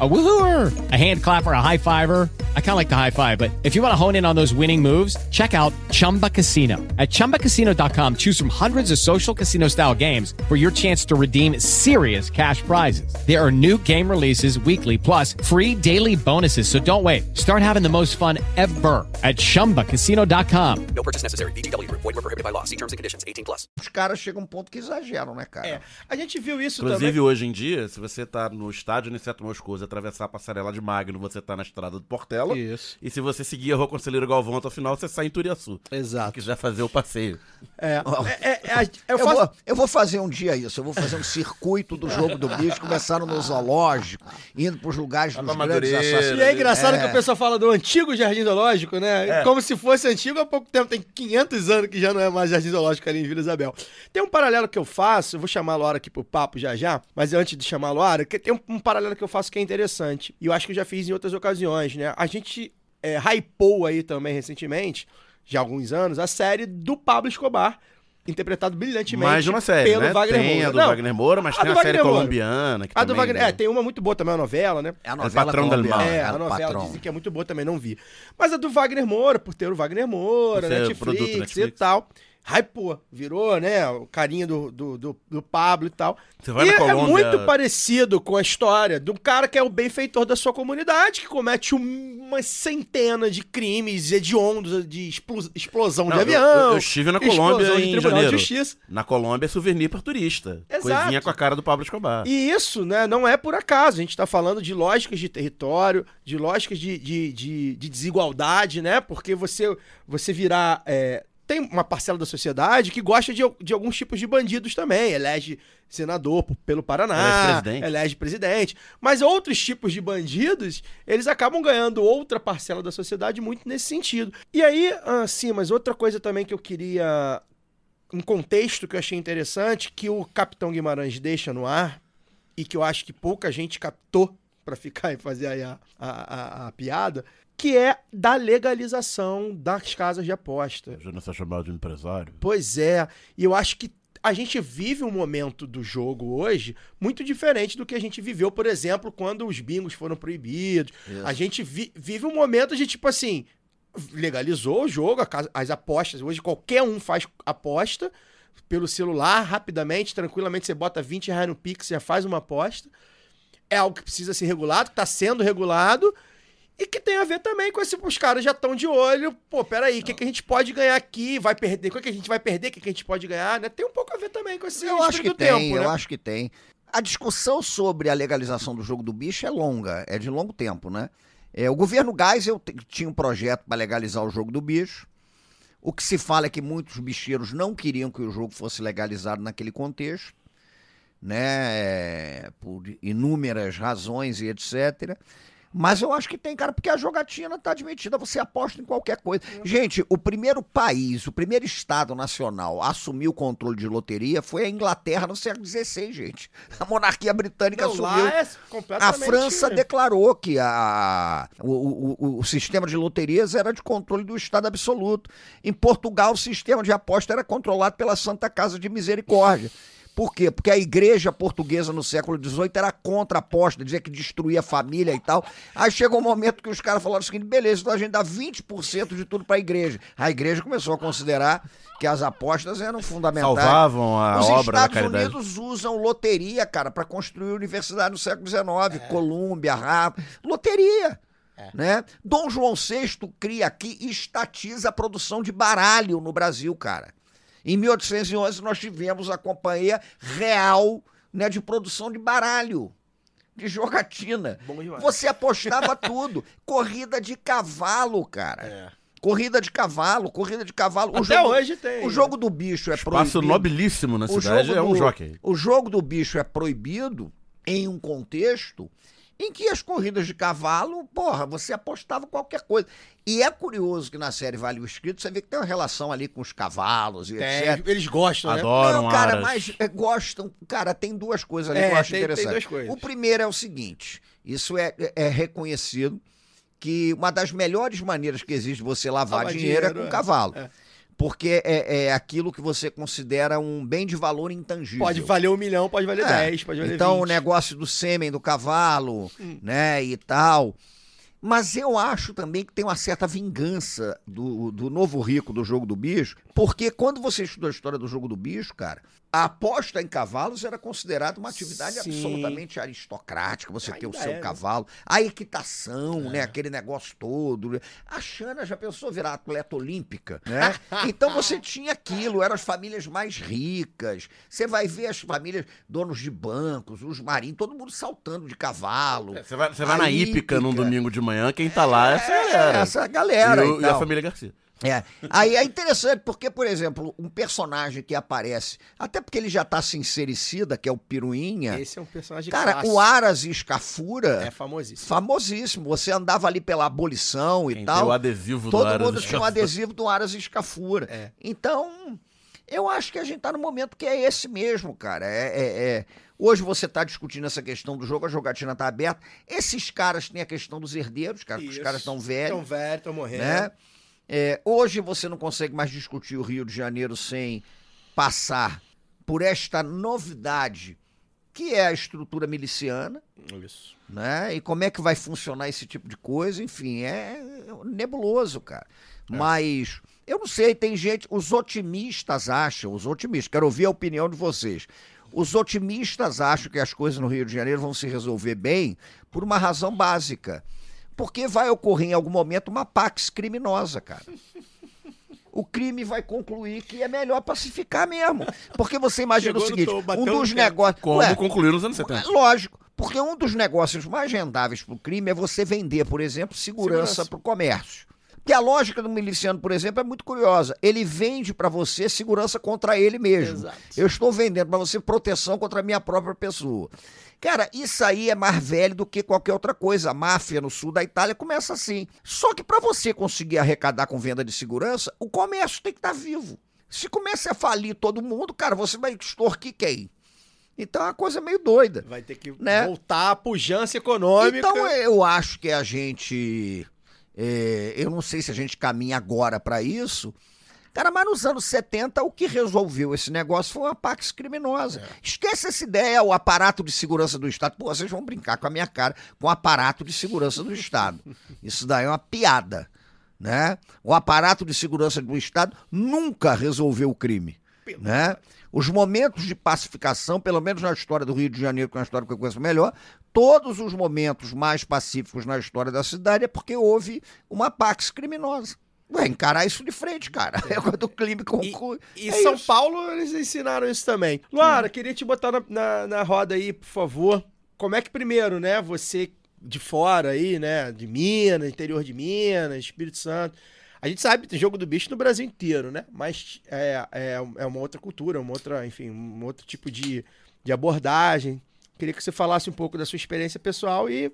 A woohooer, a hand clapper, a high fiver. I kind of like the high five, but if you want to hone in on those winning moves, check out Chumba Casino. At chumbacasino.com, choose from hundreds of social casino style games for your chance to redeem serious cash prizes. There are new game releases weekly, plus free daily bonuses. So don't wait. Start having the most fun ever at chumbacasino.com. No purchase necessary. VGW Group. Void were prohibited by law. See terms and conditions. 18 plus. os caras chegam a um ponto que exageram, né, cara? É. A gente viu isso Inclusive, também. hoje em dia, se você tá no estádio Aniceto Moscoso e atravessar a passarela de Magno, você tá na estrada do Portela. Isso. E se você seguir a Rua Conselheiro Galvão até o final, você sai em Turiaçu. Exato. Se quiser fazer o passeio. É. *laughs* é, é, é, Eu, eu faço- vou, eu vou fazer um dia isso, eu vou fazer um circuito do jogo do bicho, começando no zoológico, indo pros lugares dos grandes assassinos. E é engraçado É. que o pessoal fala do antigo Jardim Zoológico, né? É. Como se fosse antigo há pouco tempo. Tem 500 anos que já não é mais Jardim Zoológico ali em Vila Isabel. Tem um paralelo que eu faço, eu vou chamar a Laura aqui pro papo já já, mas antes de chamar a Laura, tem um, um paralelo que eu faço que é interessante. E eu acho que eu já fiz em outras ocasiões, né? A gente é, hypou aí também recentemente, já há alguns anos, a série do Pablo Escobar. Interpretado brilhantemente Mais de uma série, pelo né? Wagner tem Moura. a do Não, Wagner Moura, mas a tem a série Moura. colombiana. Que A do Wagner. né? É, tem uma muito boa também, a novela, né? É a novela Patrão Mal. É, é a novela patrão. dizem que é muito boa também, não vi. Mas a do Wagner Moura, por ter o Wagner Moura, Netflix, produto e Netflix. tal. Hypou, virou, né, o carinha do, do, do, do Pablo e tal. Você vai e na é Colômbia- muito parecido com a história do cara que é o benfeitor da sua comunidade, que comete um- uma centena de crimes hediondos, de explo- explosão Não, de avião. Eu, eu estive na Colômbia em janeiro. de Justiça. Na Colômbia é souvenir para turista. Exato. Coisinha com a cara do Pablo Escobar. E isso, né, não é por acaso. A gente está falando de lógicas de território, de lógicas de, de, de, de desigualdade, né? Porque você, você virar. é, tem uma parcela da sociedade que gosta de, de alguns tipos de bandidos também. Elege senador pelo Paraná, Elege presidente. elege presidente. Mas outros tipos de bandidos, eles acabam ganhando outra parcela da sociedade muito nesse sentido. E aí, ah, sim, mas outra coisa também que eu queria um contexto que eu achei interessante, que o Capitão Guimarães deixa no ar, e que eu acho que pouca gente captou para ficar e fazer aí a, a, a- a piada, que é da legalização das casas de aposta. Já não se chamado de empresário. Pois é, e eu acho que a gente vive um momento do jogo hoje muito diferente do que a gente viveu, por exemplo, quando os bingos foram proibidos. Isso. A gente vi- vive um momento de tipo assim, legalizou o jogo, casa- as apostas. Hoje qualquer um faz aposta pelo celular, rapidamente, tranquilamente, você bota 20 reais no Pix e já faz uma aposta. É algo que precisa ser regulado, que está sendo regulado. E que tem a ver também com esse. Os caras já estão de olho. Pô, peraí, o que, que a gente pode ganhar aqui? Vai perder? O que, que a gente vai perder? O que, que a gente pode ganhar? Né? Tem um pouco a ver também com esse Eu acho que tem, tempo, eu né? acho que tem. A discussão sobre a legalização do jogo do bicho é longa, é de longo tempo, né? É, o governo Geisel tinha um projeto para legalizar o jogo do bicho. O que se fala é que muitos bicheiros não queriam que o jogo fosse legalizado naquele contexto, né? É, Por inúmeras razões e etc. Mas eu acho que tem, cara, porque a jogatina tá admitida, você aposta em qualquer coisa. Gente, o primeiro país, o primeiro Estado nacional a assumir o controle de loteria foi a Inglaterra no século XVI, gente. A monarquia britânica Não, assumiu. é A. França declarou que a, o- o- o sistema de loterias era de controle do Estado absoluto. Em Portugal, o sistema de aposta era controlado pela Santa Casa de Misericórdia. Por quê? Porque a igreja portuguesa no século XVIII era contra a aposta, dizia que destruía a família e tal. Aí chegou um momento que os caras falaram o seguinte: beleza, então a gente dá 20% de tudo para a igreja. A igreja começou a considerar que as apostas eram fundamentais. Salvavam a Os obra da Estados caridade. Unidos usam loteria, cara, para construir universidade no século XIX, Colômbia, Harvard, loteria. Né? Dom João VI cria aqui e estatiza a produção de baralho no Brasil, cara. Em 1811 nós tivemos a Companhia Real né, de produção de baralho, de jogatina. Você apostava *laughs* tudo. Corrida de cavalo, cara. Corrida de cavalo, corrida de cavalo. O Até jogo- hoje tem. O jogo do bicho é Espaço proibido. nobilíssimo na O cidade é um do- jockey. O jogo do bicho é proibido em um contexto em que as corridas de cavalo, porra, você apostava qualquer coisa. E é curioso que na série Vale o Escrito você vê que tem uma relação ali com os cavalos e Tem, etc. eles gostam, né? Adoram Não, cara, aras. mas é, gostam. Cara, tem duas coisas ali É, que eu acho tem- interessante. O primeiro é o seguinte: isso é, é reconhecido que uma das melhores maneiras que existe de você lavar Lavar dinheiro, é dinheiro, com é. cavalo. É. Porque é, é aquilo que você considera um bem de valor intangível. Pode valer um milhão, pode valer É, 10, pode valer Então, 20. o negócio do sêmen do cavalo, né, e tal. Mas eu acho também que tem uma certa vingança do, do novo rico do jogo do bicho, porque quando você estuda a história do jogo do bicho, cara, a aposta em cavalos era considerada uma atividade Sim. absolutamente aristocrática, você ter o Ainda seu é, né? cavalo, a equitação, né, aquele negócio todo. né? A Xana já pensou virar atleta olímpica, né? Então você tinha aquilo, eram as famílias mais ricas. Você vai ver as famílias donos de bancos, os marinhos, todo mundo saltando de cavalo. Você vai, você vai na hípica num domingo de manhã quem tá lá é essa galera. essa galera E, o- e e a família Garcia. É. Aí é interessante porque, por exemplo, um personagem que aparece, até porque ele já tá sincericida, que é o Piruinha. Esse é um personagem Cara, clássico. o Aras Escafura. É famosíssimo. Famosíssimo. Você andava ali pela abolição e Quem tal. tem o adesivo do Todo Aras mundo tinha um Escafura. adesivo do Aras Escafura. É. Então, eu acho que a gente tá no momento que é esse mesmo, cara. É, é- é- Hoje você tá discutindo essa questão do jogo, a jogatina tá aberta. Esses caras têm a questão dos herdeiros, cara, que os caras estão velhos. Tão velho, tão morrendo. né? É, hoje você não consegue mais discutir o Rio de Janeiro sem passar por esta novidade que é a estrutura miliciana, Isso. né? E como é que vai funcionar esse tipo de coisa, enfim, é nebuloso, cara. Mas eu não sei, tem gente, os otimistas acham, os otimistas, quero ouvir a opinião de vocês. Os otimistas acham que as coisas no Rio de Janeiro vão se resolver bem por uma razão básica. Porque vai ocorrer em algum momento uma pax criminosa, cara. O crime vai concluir que é melhor pacificar mesmo. Porque você imagina Chegou o seguinte: topo, um dos negócios. Como Ué, concluiu nos anos 70. Lógico, porque um dos negócios mais rendáveis para o crime é você vender, por exemplo, segurança Segurança. para o comércio. Porque a lógica do miliciano, por exemplo, é muito curiosa. Ele vende para você segurança contra ele mesmo. Exato. Eu estou vendendo para você proteção contra a minha própria pessoa. Cara, isso aí é mais velho do que qualquer outra coisa. A máfia no sul da Itália começa assim. Só que para você conseguir arrecadar com venda de segurança, o comércio tem que estar vivo. Se começa a falir todo mundo, cara, você vai extorquir quem? Então é uma coisa meio doida. Vai ter que Né? voltar à pujança econômica. Então eu acho que a gente. É, eu não sei se a gente caminha agora para isso. Cara, mas nos anos 70, o que resolveu esse negócio foi uma Pax criminosa. Esquece essa ideia, o aparato de segurança do Estado. Pô, vocês vão brincar com a minha cara com o aparato de segurança do Estado. Isso daí é uma piada. Né? O aparato de segurança do Estado nunca resolveu o crime. Né? Os momentos de pacificação, pelo menos na história do Rio de Janeiro, que é uma história que eu conheço melhor, todos os momentos mais pacíficos na história da cidade é porque houve uma pax criminosa. Ué, encarar isso de frente, cara. É *laughs* quando o crime conclui. E É São isso. Paulo, eles ensinaram isso também. Luara, queria te botar na, na, na roda aí, por favor. Como é que primeiro, né, você de fora aí, né, de Minas, interior de Minas, Espírito Santo. A gente sabe tem jogo do bicho no Brasil inteiro, né? Mas é, é, é uma outra cultura, uma outra, enfim, um outro tipo de, de abordagem. Queria que você falasse um pouco da sua experiência pessoal e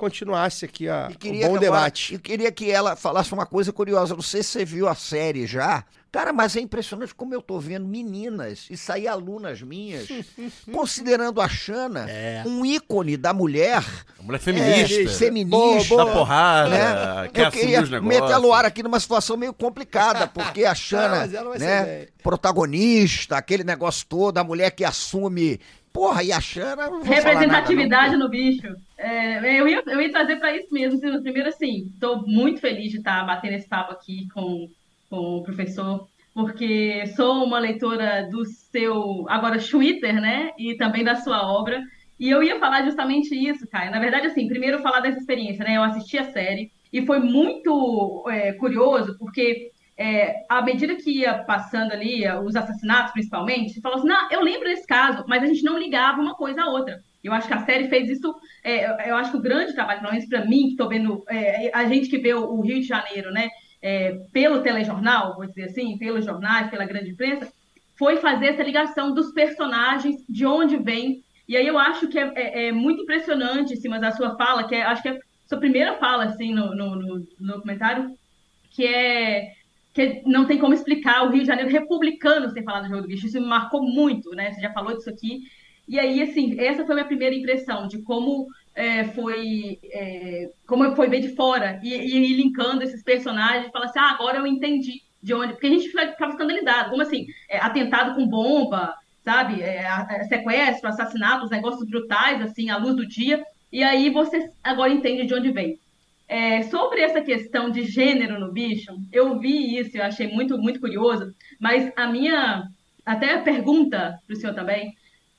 continuasse aqui a, E o bom que debate. E queria que ela falasse uma coisa curiosa. Não sei se você viu a série já. Cara, mas é impressionante como eu tô vendo meninas e sair alunas minhas, *laughs* considerando a Xana É. um ícone da mulher. A mulher feminista. É, feminista. Dá porrada, né? quer Eu assumir queria os negócios. meter a Luara aqui numa situação meio complicada, porque a *laughs* Xana, né, protagonista, aquele negócio todo, a mulher que assume. Porra, e a Xana. Representatividade nada, no bicho. É, eu, ia, eu ia trazer para isso mesmo. Primeiro, assim, estou muito feliz de estar batendo esse papo aqui com, com o professor, porque sou uma leitora do seu, agora, Twitter, né? E também da sua obra. E eu ia falar justamente isso, Caio. Na verdade, assim, primeiro falar dessa experiência, né? Eu assisti a série e foi muito é, curioso, porque é, à medida que ia passando ali, os assassinatos principalmente, você falou assim, não, eu lembro desse caso, mas a gente não ligava uma coisa à outra. Eu acho que a série fez isso, é, eu acho que o grande trabalho, pelo menos para mim, que estou vendo, é, a gente que vê o, Rio de Janeiro, né, é, pelo telejornal, vou dizer assim, pelos jornais, pela grande imprensa, foi fazer essa ligação dos personagens, de onde vem. E aí eu acho que é, é- é muito impressionante, assim, mas a sua fala, que acho que é a sua primeira fala, assim, no, no, no- no documentário, que é que não tem como explicar o Rio de Janeiro republicano sem falar do jogo do bicho. Isso me marcou muito, né? Você já falou disso aqui. E aí, assim, essa foi a minha primeira impressão de como é, foi é, como foi ver de fora e, e ir linkando esses personagens e falar assim, ah, agora eu entendi de onde. Porque a gente fica- ficava escandalizado. Como assim? É, atentado com bomba, sabe? É, é, sequestro, assassinatos, negócios brutais, assim, à luz do dia. E aí você agora entende de onde vem. É, sobre essa questão de gênero no bicho, eu vi isso, eu achei muito, muito curioso, mas a minha, até a pergunta para o senhor também,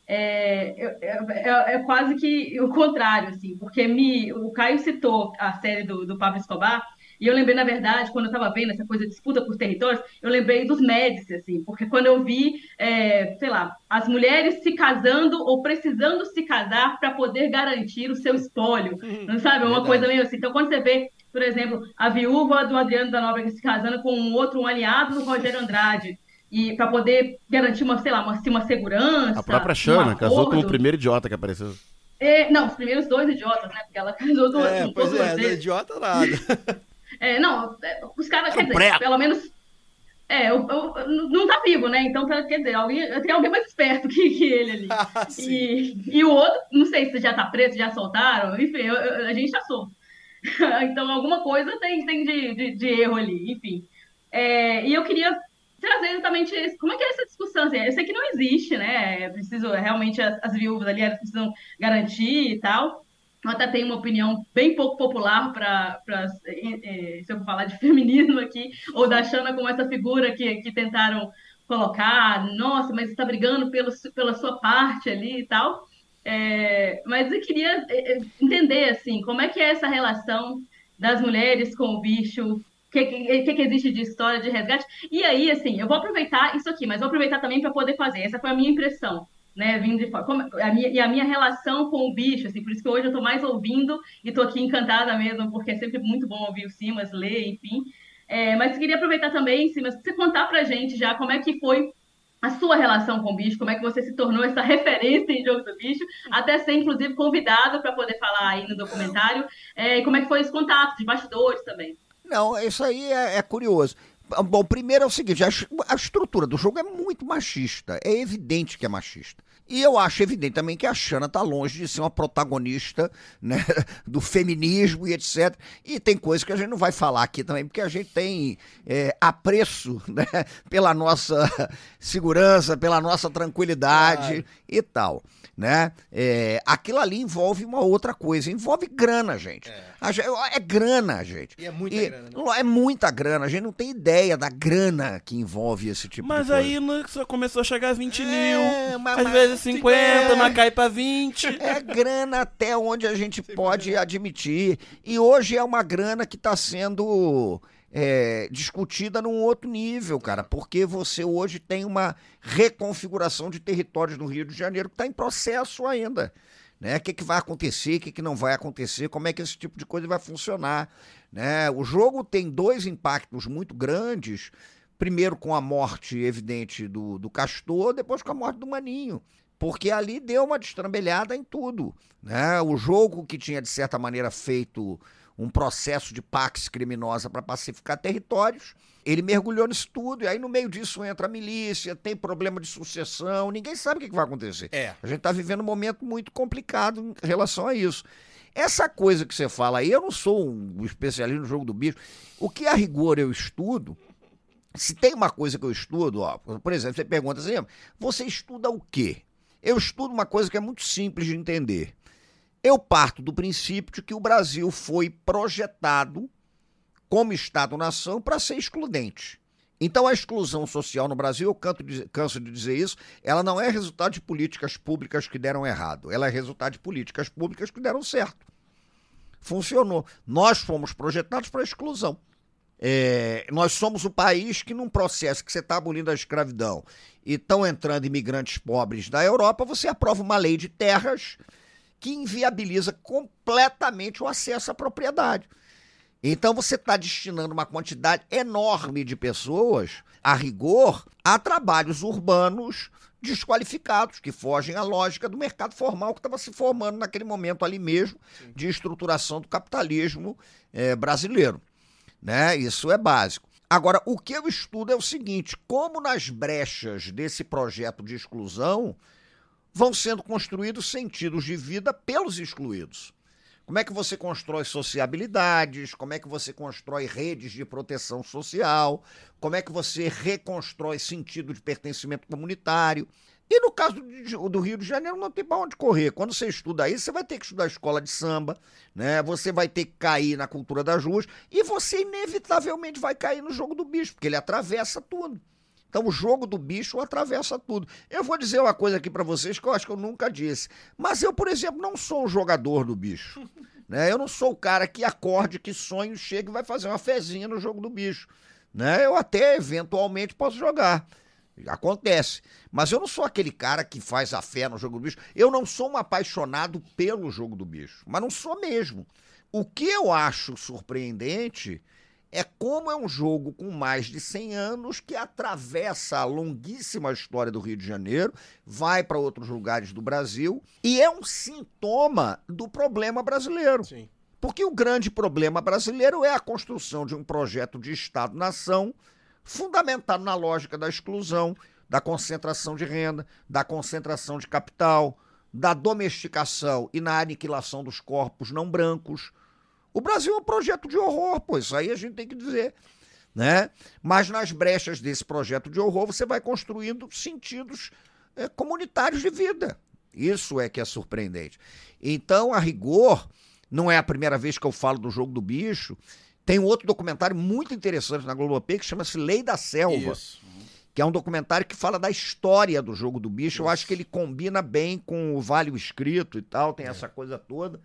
é, é- é quase que o contrário, assim, porque me, o Caio citou a série do, do Pablo Escobar, E eu lembrei, na verdade, quando eu estava vendo essa coisa de disputa por territórios, eu lembrei dos Médici, assim, porque quando eu vi, é, sei lá, as mulheres se casando ou precisando se casar para poder garantir o seu espólio, não sabe? Uma Verdade. coisa meio assim. Então, quando você vê, por exemplo, a viúva do Adriano da Nóbrega se casando com um outro, um aliado do Rogério Andrade, e para poder garantir uma, sei lá, uma, assim, uma segurança. A própria um Xana casou com o primeiro idiota que apareceu. É, não, os primeiros dois idiotas, né? Porque ela casou duas, É, pois é, não é idiota nada. *laughs* É, não, é, os caras, quer dizer, preto. pelo menos. É, eu, eu- não tá vivo, né? Então, quer dizer, alguém, tem alguém mais esperto *laughs* que, que ele ali. *laughs* Ah, e, e o outro, não sei se já tá preso, já soltaram, enfim, eu- a gente tá solto. *laughs* então, alguma coisa tem, tem de, de, de erro ali, enfim. É, e eu queria trazer exatamente esse, como é que é essa discussão? Assim, eu sei que não existe, né? É preciso, realmente, as, as viúvas ali, elas precisam garantir e tal. Eu até tenho uma opinião bem pouco popular para se eu falar de *laughs* feminismo aqui, ou da Xana como essa figura que, que tentaram colocar, nossa, mas está brigando pelo, pela sua parte ali e tal. É, mas eu queria entender, assim, como é que é essa relação das mulheres com o bicho, o que, que, que existe de história de resgate. E aí, assim, eu vou aproveitar isso aqui, mas vou aproveitar também para poder fazer. Essa foi a minha impressão né, vindo de. Como- a minha, e a minha relação com o bicho, assim, por isso que hoje eu tô mais ouvindo e tô aqui encantada mesmo, porque é sempre muito bom ouvir o Simas, ler, enfim. É, mas queria aproveitar também, Simas, pra você contar pra gente já como é que foi a sua relação com o bicho, como é que você se tornou essa *laughs* referência em Jogo do Bicho, até ser, inclusive, convidado para poder falar aí no documentário, é, como é que foi esse contato, de bastidores também. Não, isso aí é, é curioso. Bom, primeiro é o seguinte, a, a estrutura do jogo é muito machista, é evidente que é machista. E eu acho evidente também que a Xana tá longe de ser uma protagonista *laughs* né, do feminismo e etc. E tem coisas que a gente não vai falar aqui também, porque a gente tem é, apreço *laughs* né, pela nossa segurança, pela nossa tranquilidade Claro. e tal. Né? É, aquilo ali envolve uma outra coisa, envolve grana, gente. Ge- É, grana, gente. E é muita E grana, né? É muita grana, a gente não tem ideia da grana que envolve esse tipo Mas de coisa. aí né, começou a chegar a 20 É, mil. mas- Às mas- vezes 50, é. mas cai pra 20. É grana até onde a gente pode admitir. E hoje é uma grana que está sendo é, discutida num outro nível, cara, porque você hoje tem uma reconfiguração de territórios no Rio de Janeiro que está em processo ainda. Né? O que, que vai acontecer, o que, que não vai acontecer, como é que esse tipo de coisa vai funcionar. Né? O jogo tem dois impactos muito grandes. Primeiro com a morte evidente do, do Castor, depois com a morte do Maninho porque ali deu uma destrambelhada em tudo. Né? O jogo que tinha, de certa maneira, feito um processo de pax criminosa para pacificar territórios, ele mergulhou nisso tudo, e aí no meio disso entra a milícia, tem problema de sucessão, ninguém sabe o que vai acontecer. É. A gente está vivendo um momento muito complicado em relação a isso. Essa coisa que você fala aí, eu não sou um especialista no jogo do bicho. O que a rigor eu estudo, se tem uma coisa que eu estudo, ó, por exemplo, você pergunta assim, você estuda o quê? Eu estudo uma coisa que é muito simples de entender. Eu parto do princípio de que o Brasil foi projetado como Estado-nação para ser excludente. Então, a exclusão social no Brasil, eu canto canso de dizer isso, ela não é resultado de políticas públicas que deram errado, ela é resultado de políticas públicas que deram certo. Funcionou. Nós fomos projetados para a exclusão. É, nós somos o país que, num processo que você está abolindo a escravidão e estão entrando imigrantes pobres da Europa, você aprova uma lei de terras que inviabiliza completamente o acesso à propriedade. Então você está destinando uma quantidade enorme de pessoas, a rigor, a trabalhos urbanos desqualificados, que fogem à lógica do mercado formal que estava se formando naquele momento ali mesmo de estruturação do capitalismo eh, brasileiro né? Isso é básico. Agora, o que eu estudo é o seguinte: como nas brechas desse projeto de exclusão vão sendo construídos sentidos de vida pelos excluídos. Como é que você constrói sociabilidades? Como é que você constrói redes de proteção social? Como é que você reconstrói sentido de pertencimento comunitário? E no caso do, Rio de Janeiro não tem para onde correr. Quando você estuda isso, você vai ter que estudar escola de samba, né? Você vai ter que cair na cultura das ruas e você inevitavelmente vai cair no jogo do bicho, porque ele atravessa tudo. Então o jogo do bicho atravessa tudo. Eu vou dizer uma coisa aqui para vocês que eu acho que eu nunca disse. Mas eu, por exemplo, não sou um jogador do bicho. *laughs* Né? Eu não sou o cara que acorde, que sonho, chega e vai fazer uma fezinha no jogo do bicho. Né? Eu até eventualmente posso jogar. Acontece. Mas eu não sou aquele cara que faz a fé no jogo do bicho. Eu não sou um apaixonado pelo jogo do bicho. Mas não sou mesmo. O que eu acho surpreendente é como é um jogo com mais de 100 anos que atravessa a longuíssima história do Rio de Janeiro, vai para outros lugares do Brasil e é um sintoma do problema brasileiro. Sim. Porque o grande problema brasileiro é a construção de um projeto de Estado-nação fundamentado na lógica da exclusão, da concentração de renda, da concentração de capital, da domesticação e na aniquilação dos corpos não brancos. O Brasil é um projeto de horror, pô, isso aí a gente tem que dizer. Né? Mas nas brechas desse projeto de horror você vai construindo sentidos é, comunitários de vida. Isso é que é surpreendente. Então, a rigor, não é a primeira vez que eu falo do jogo do bicho. Tem um outro documentário muito interessante na Globoplay que chama-se Lei da Selva. Isso. Que é um documentário que fala da história do jogo do bicho. Eu acho que ele combina bem com o Vale o Escrito e tal, tem essa coisa toda.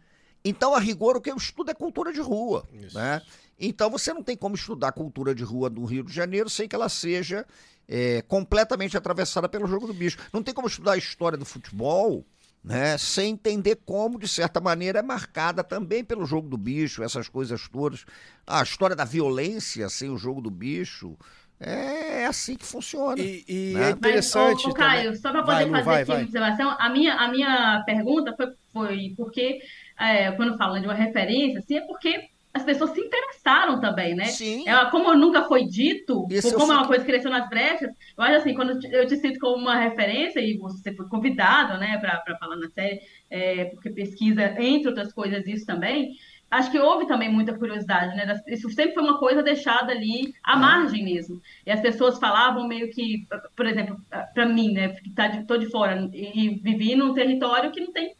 Então, a rigor, o que eu estudo é cultura de rua. Né? Então, você não tem como estudar cultura de rua do Rio de Janeiro sem que ela seja é, completamente atravessada pelo jogo do bicho. Não tem como estudar a história do futebol né, sem entender como, de certa maneira, é marcada também pelo jogo do bicho, essas coisas todas. A história da violência sem o jogo do bicho. É assim que funciona. E, e né? é interessante. Mas, ô, ô, Caio, também. só para poder Vai, fazer vai, aqui uma vai. observação, a minha, a minha pergunta foi, foi porque, é, quando fala de uma referência, assim, é porque as pessoas se interessaram também, né? Sim. É, como nunca foi dito, Isso como é uma coisa que cresceu nas brechas, eu acho assim, quando eu te cito como uma referência, e você foi convidado, né, para falar na série, é, porque pesquisa, entre outras coisas, isso também, acho que houve também muita curiosidade, né? Isso sempre foi uma coisa deixada ali à margem mesmo. E as pessoas falavam meio que, por exemplo, para mim, né, que tá de, tô de fora e vivi num território que não tem,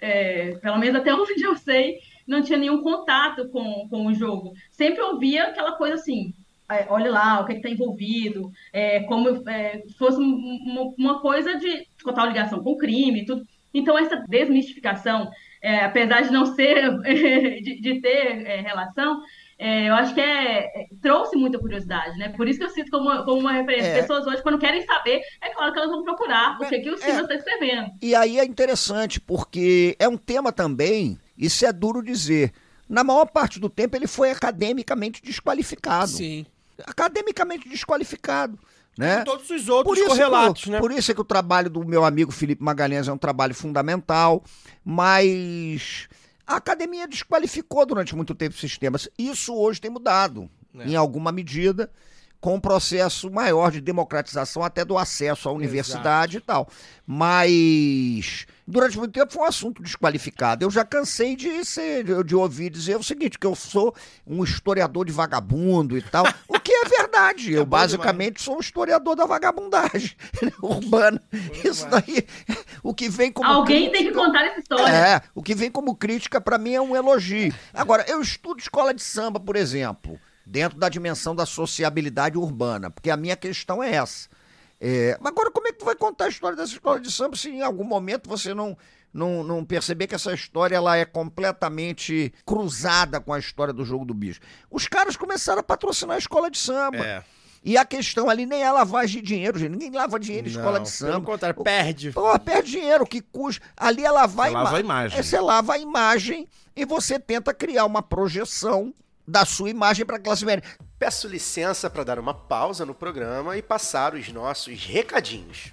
é, pelo menos até *laughs* onde eu sei, não tinha nenhum contato com, com o jogo. Sempre ouvia aquela coisa assim, é, olha lá, o que está envolvido, é, como é, fosse um- um- uma coisa de total ligação com o crime e tudo. Então, essa desmistificação, é, apesar de não ser, *laughs* de, de ter é, relação, é, eu acho que é, é, trouxe muita curiosidade, né? Por isso que eu cito como, uma- como uma referência. É. Pessoas hoje, quando querem saber, é claro que elas vão procurar o que, que o Simas está escrevendo. E aí é interessante, porque é um tema também, isso é duro dizer. Na maior parte do tempo ele foi academicamente desqualificado. Sim. Academicamente desqualificado. Né? Todos os outros isso correlatos, que, né? Por isso é que o trabalho do meu amigo Felipe Magalhães é um trabalho fundamental, mas a academia desqualificou durante muito tempo o sistema. Isso hoje tem mudado, É. em alguma medida, com um processo maior de democratização até do acesso à universidade e tal. Mas durante muito tempo foi um assunto desqualificado. Eu já cansei de, ser, de, ouvir dizer o seguinte, que eu sou um historiador de vagabundo e tal, o que é verdade. *laughs* Eu basicamente sou um historiador da vagabundagem *laughs* urbana. Isso daí, o que vem como Alguém tem que crítica- contar essa história. é, o que vem como crítica pra mim é um elogio. Agora, eu estudo escola de samba, por exemplo, dentro da dimensão da sociabilidade urbana, porque a minha questão é essa. É, mas agora, como é que tu vai contar a história dessa escola de samba se em algum momento você não, não, não perceber que essa história ela é completamente cruzada com a história do jogo do bicho? Os caras começaram a patrocinar a escola de samba. É. E a questão ali nem é lavagem de dinheiro, gente. Ninguém lava dinheiro em escola de pelo samba. contrário, perde. Pô, perde dinheiro, que custa. Ali é lavar Você ima- lava a imagem. É, você lava a imagem e você tenta criar uma projeção da sua imagem para a classe média. Peço licença para dar uma pausa no programa e passar os nossos recadinhos.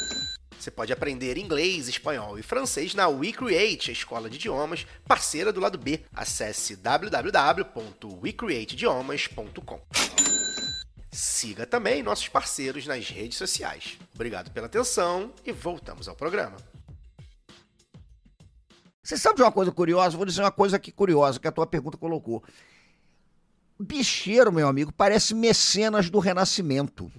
Você pode aprender inglês, espanhol e francês na WeCreate, a escola de idiomas parceira do Lado B. Acesse www.wecreateidiomas.com. Siga também nossos parceiros nas redes sociais. Obrigado pela atenção e voltamos ao programa. Você sabe de uma coisa curiosa? Vou dizer uma coisa aqui curiosa que a tua pergunta colocou. Bicheiro, meu amigo, parece mecenas do Renascimento.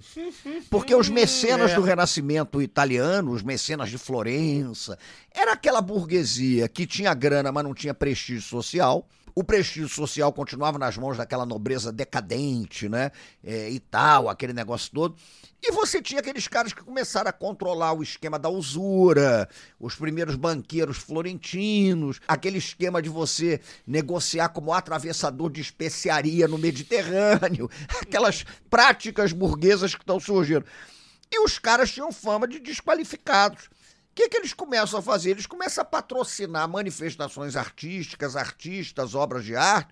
Porque os mecenas É. do Renascimento italiano, os mecenas de Florença, era aquela burguesia que tinha grana, mas não tinha prestígio social. O prestígio social continuava nas mãos daquela nobreza decadente, né? É, e tal, aquele negócio todo. E você tinha aqueles caras que começaram a controlar o esquema da usura, os primeiros banqueiros florentinos, aquele esquema de você negociar como atravessador de especiaria no Mediterrâneo, *laughs* aquelas práticas burguesas que estão surgindo. E os caras tinham fama de desqualificados. O que, que eles começam a fazer? Eles começam a patrocinar manifestações artísticas, artistas, obras de arte,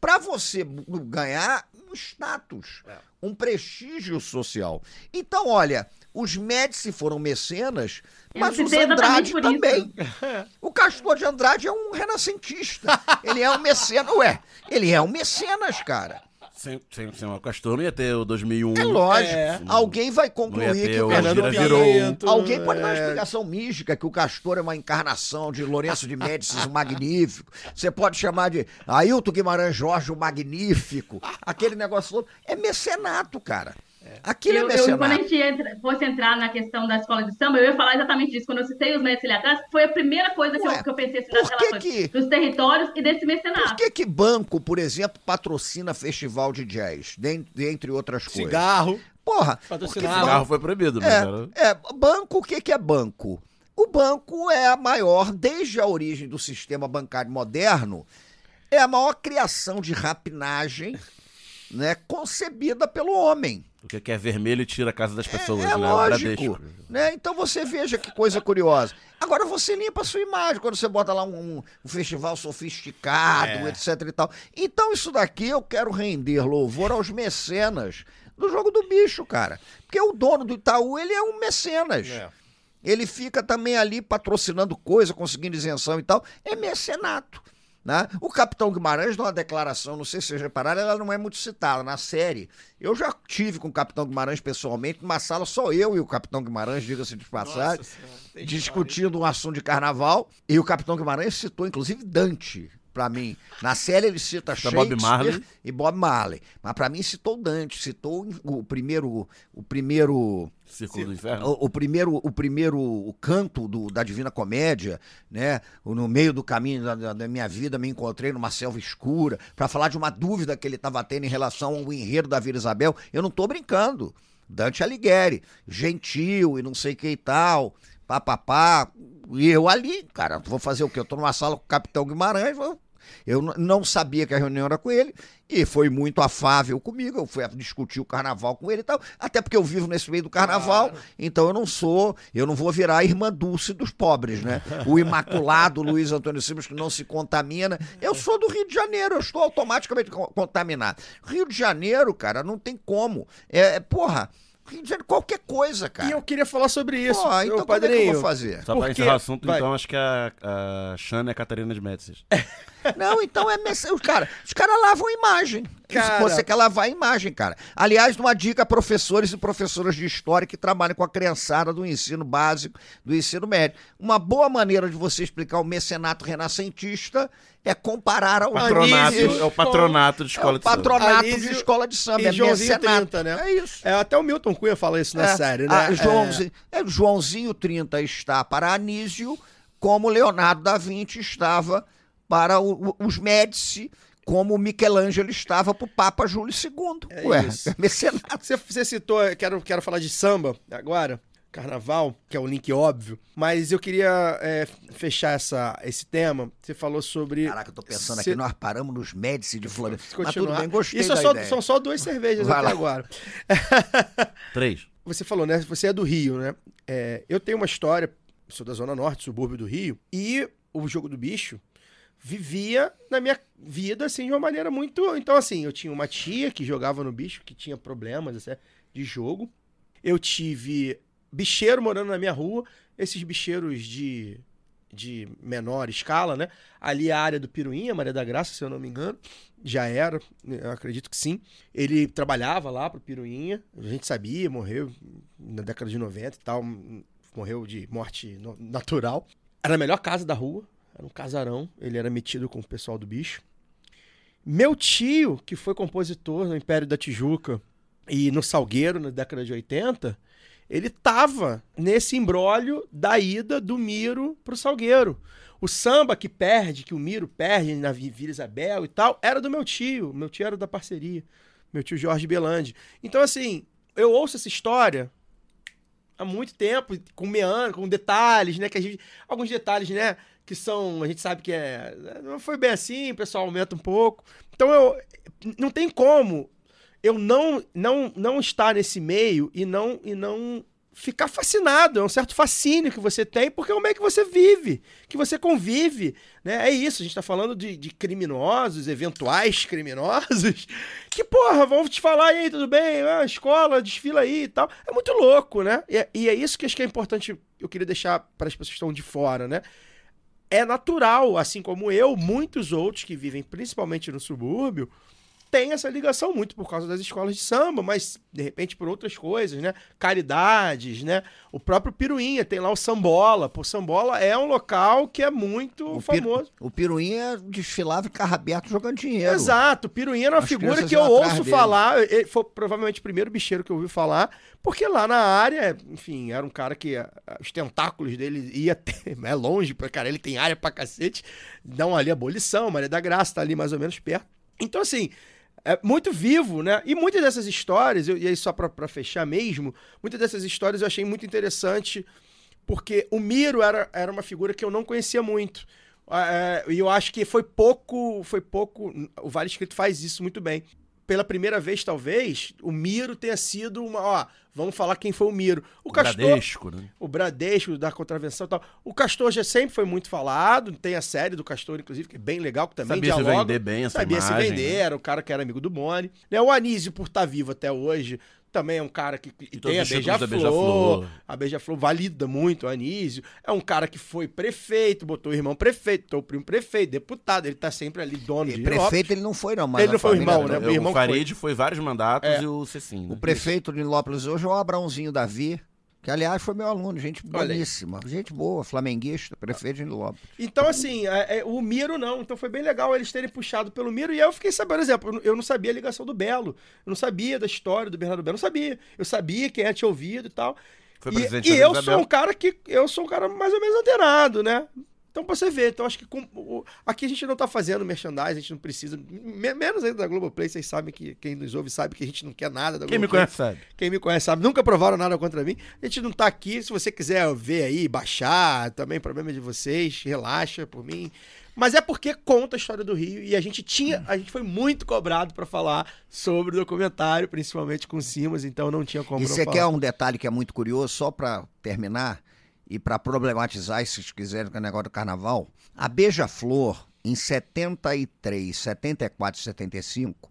para você ganhar um status, um prestígio social. Então, olha, os Médici foram mecenas, Eu mas os citei Andrade também. O Castor de Andrade é um renascentista. *laughs* Ele é um mecenas. Ué, ele é um mecenas, cara. Sem, sem, sem o Castor não ia ter o 2001. É lógico. É. Alguém vai concluir que o Castor virou. Alguém pode dar uma é. explicação mística que o Castor é uma encarnação de Lourenço de Médicis o Magnífico. Você pode chamar de Ailton Guimarães Jorge o Magnífico. Aquele negócio todo. É mecenato, cara. Aquilo Eu, é eu, quando a gente entra- fosse entrar na questão da escola de samba, eu ia falar exatamente disso. Quando eu citei os mestres ali atrás, foi a primeira coisa que, Ué, eu, que eu pensei assim, por que relações que- dos territórios e desse Por mecenato. que que banco, por exemplo, patrocina festival de jazz, den- dentre outras coisas? Cigarro. Porra, porque Patrocinava. Cigarro foi proibido. É, é, banco, o que, que é banco? O banco é a maior, desde a origem do sistema bancário moderno, é a maior criação de rapinagem né, concebida pelo homem. Porque que é vermelho e tira a casa das pessoas, É né? O lógico. Bradesco. Né? Então você veja que coisa curiosa. Agora você limpa a sua imagem quando você bota lá um, um festival sofisticado, É. etc e tal. Então isso daqui eu quero render louvor aos mecenas do jogo do bicho, cara. Porque o dono do Itaú, ele é um mecenas. É. Ele fica também ali patrocinando coisa, conseguindo isenção e tal. É mecenato. Né? O Capitão Guimarães, numa declaração, não sei se vocês repararam, ela não é muito citada na série. Eu já tive com o Capitão Guimarães pessoalmente, numa sala, só eu e o Capitão Guimarães, diga-se de passagem, discutindo um assunto de carnaval. E o Capitão Guimarães citou, inclusive, Dante. Pra mim, na série ele cita Cita Bob Shakespeare Marley. e Bob Marley. Mas pra mim citou Dante, citou o primeiro, o primeiro Círculo do Inferno. o, o primeiro, o primeiro o canto do- da Divina Comédia, né? No meio do caminho da, da- minha vida, me encontrei numa selva escura para falar de uma dúvida que ele estava tendo em relação ao enredo da Vila Isabel. Eu não tô brincando. Dante Alighieri, gentil e não sei que e tal, papapá. E eu ali, cara, vou fazer o quê? Eu tô numa sala com o Capitão Guimarães, vou- eu não sabia que a reunião era com ele e foi muito afável comigo. Eu fui a discutir o carnaval com ele e tal, até porque eu vivo nesse meio do carnaval, então eu não sou, eu não vou virar a irmã Dulce dos pobres, né? O imaculado Luiz Antônio Simas que não se contamina. Eu sou do Rio de Janeiro, eu estou automaticamente co- contaminado. Rio de Janeiro, cara, não tem como. É, é, porra, Rio de Janeiro, qualquer coisa, cara. E eu queria falar sobre isso. Pô, então como é que eu padrinho. vou fazer? Só pra quê? encerrar o assunto, Vai. então, acho que a, a Xana é a Catarina de Médicis. *laughs* Não, então é. messe- Os caras os cara lavam a imagem. Cara- Você quer lavar a imagem, cara. Aliás, uma dica a professores e professoras de história que trabalham com a criançada do ensino básico, do ensino médio. Uma boa maneira de você explicar o mecenato renascentista é comparar ao Patronato, Anísio é o patronato de É escola o de samba. patronato Anísio de escola de samba. E é Joãozinho mecenato. 30, né? É isso. É, até o Milton Cunha fala isso na É. série, né? Ah, É. Joãozinho, é, Joãozinho 30 está para Anísio, como Leonardo da Vinci estava para o- o- os Médici, como Michelangelo estava para o Papa Júlio II. É Ué, isso. é mecenato. Você, você citou, quero, quero falar de samba agora. carnaval, que é o link óbvio, mas eu queria é, fechar essa, esse tema. Você falou sobre. Caraca, eu tô pensando Cê- aqui, nós paramos nos Médici de Floripa. Mas tudo bem, gostei Isso é da só- ideia. são só duas cervejas Vai até lá. agora. *laughs* *laughs* Três. Você falou, né? Você é do Rio, né? É, eu tenho uma história, sou da Zona Norte, subúrbio do Rio, e o jogo do bicho vivia na minha vida, assim, de uma maneira muito. Então, assim, eu tinha uma tia que jogava no bicho, que tinha problemas assim, de jogo. Eu tive bicheiro morando na minha rua, esses bicheiros de, de menor escala, né? Ali a área do Piruinha, Maria da Graça, se eu não me engano, já era, eu acredito que sim. Ele trabalhava lá pro Piruinha, a gente sabia, morreu na década de 90 e tal, morreu de morte natural. Era a melhor casa da rua, era um casarão, ele era metido com o pessoal do bicho. Meu tio, que foi compositor no Império da Tijuca e no Salgueiro na década de 80, ele tava nesse embrólio da ida do Miro pro Salgueiro. O samba que perde, que o Miro perde na Vi- Vila Isabel e tal, era do meu tio. Meu tio era da parceria. Meu tio Jorge Belandi. Então, assim, eu ouço essa história há muito tempo, com meandro, com detalhes, né? Que a gente, alguns detalhes, né? Que são, a gente sabe que é. Não foi bem assim, o pessoal aumenta um pouco. Então eu. Não tem como eu não não não estar nesse meio e não e não ficar fascinado. É um certo fascínio que você tem, porque é o meio que você vive, que você convive. Né? É isso, a gente tá falando de, de criminosos, eventuais criminosos, *laughs* que, porra, vão te falar, e aí, tudo bem? Ah, escola, desfila aí e tal. É muito louco, né? E, é- e é isso que acho que é importante, eu queria deixar para as pessoas que estão de fora, né? É natural, assim como eu, muitos outros que vivem principalmente no subúrbio, tem essa ligação muito por causa das escolas de samba, mas de repente por outras coisas, né? Caridades, né? O próprio Piruinha tem lá o Sambola. Pô, Sambola é um local que é muito O, famoso. o Piruinha desfilava em carro aberto jogando dinheiro. Exato, o Piruinha era uma As figura que eu ouço falar. Ele foi provavelmente o primeiro bicheiro que eu ouvi falar, porque lá na área, enfim, era um cara que os tentáculos dele ia *laughs* ter, é longe, pra cara, ele tem área pra cacete. Dão ali abolição, Maria da Graça tá ali mais ou menos perto. Então, assim, é muito vivo, né? E muitas dessas histórias, eu- e aí só pra fechar mesmo, muitas dessas histórias eu achei muito interessante, porque o Miro era, era uma figura que eu não conhecia muito. Ah, é, E eu acho que foi pouco, foi pouco. O Vale Escrito faz isso muito bem. Pela primeira vez, talvez, o Miro tenha sido uma. Ó, vamos falar quem foi o Miro. O, Castor. Bradesco, né? O Bradesco da contravenção e tal. O Castor já sempre foi muito falado. Tem a série do Castor, inclusive, que é bem legal, que também Sabia se dialoga. vender bem essa Sabia imagem, se vender, né? era o cara que era amigo do Boni. Né, O Anísio, por estar vivo até hoje, também é um cara que. E todos tem a Beija-Flor. Beija-Flor. a Beija-Flor valida muito o Anísio. É um cara que foi prefeito, botou o irmão prefeito, botou o primo prefeito, deputado. Ele tá sempre ali, dono de Prefeito ele não foi, não, mas Ele não foi o irmão, né? O irmão o que foi. Farid foi vários mandatos É. e o Cecim. O né? prefeito de Nilópolis hoje é o Abrãozinho Davi, que aliás foi meu aluno, gente boníssima, gente boa, flamenguista, prefeito de Nilópolis. Então, assim, é- é, o Miro não. Então foi bem legal eles terem puxado pelo Miro. E aí eu fiquei sabendo, por exemplo, eu não- sabia a ligação do Belo. Eu não sabia da história do Bernardo Belo. Eu não sabia. Eu sabia quem tinha ouvido e tal. Foi e presidente e eu Isabel. sou um cara que. Eu sou um cara mais ou menos antenado, né? Então, pra você ver, então acho que com- o- aqui a gente não tá fazendo merchandising, a gente não precisa. me- menos ainda da Globoplay, vocês sabem que quem nos ouve sabe que a gente não quer nada da Quem me Globoplay. conhece sabe. Quem me conhece sabe, nunca provaram nada contra mim. A gente não tá aqui. Se você quiser ver aí, baixar, também problema de vocês, relaxa por mim. Mas é porque conta a história do Rio e a gente tinha, a gente foi muito cobrado pra falar sobre o documentário, principalmente com o Simas, então não tinha como E não você falar. quer um detalhe que é muito curioso, só para terminar e para problematizar, se vocês quiserem, com o negócio do carnaval. A Beija-Flor, em 73, 74 e 75,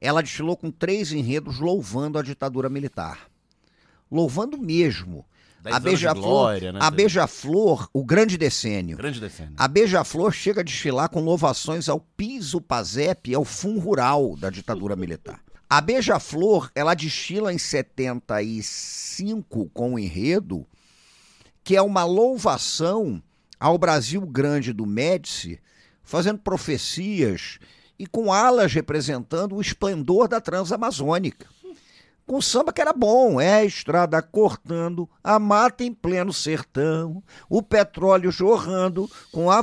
ela desfilou com três enredos louvando a ditadura militar. Louvando mesmo. A Beija-Flor, né, a. Beija-Flor, o grande decênio. Grande decênio. A Beija-Flor chega a desfilar com louvações ao piso PASEP e ao fundo rural da ditadura militar. A Beija-Flor, ela desfila em 75 com o enredo, que é uma louvação ao Brasil Grande do Médici, fazendo profecias e com alas representando o esplendor da Transamazônica. Com samba que era bom. É a estrada cortando, a mata em pleno sertão, o petróleo jorrando com a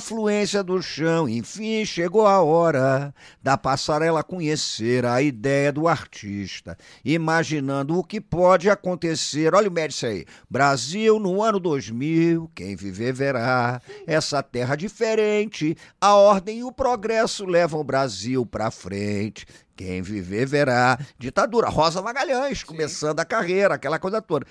do chão. Enfim, chegou a hora da passarela conhecer a ideia do artista, imaginando o que pode acontecer. Olha o médico aí. Brasil no ano 2000, quem viver verá essa terra diferente. A ordem e o progresso levam o Brasil pra frente. Quem viver verá. Ditadura. Rosa Magalhães, começando a carreira, aquela coisa toda.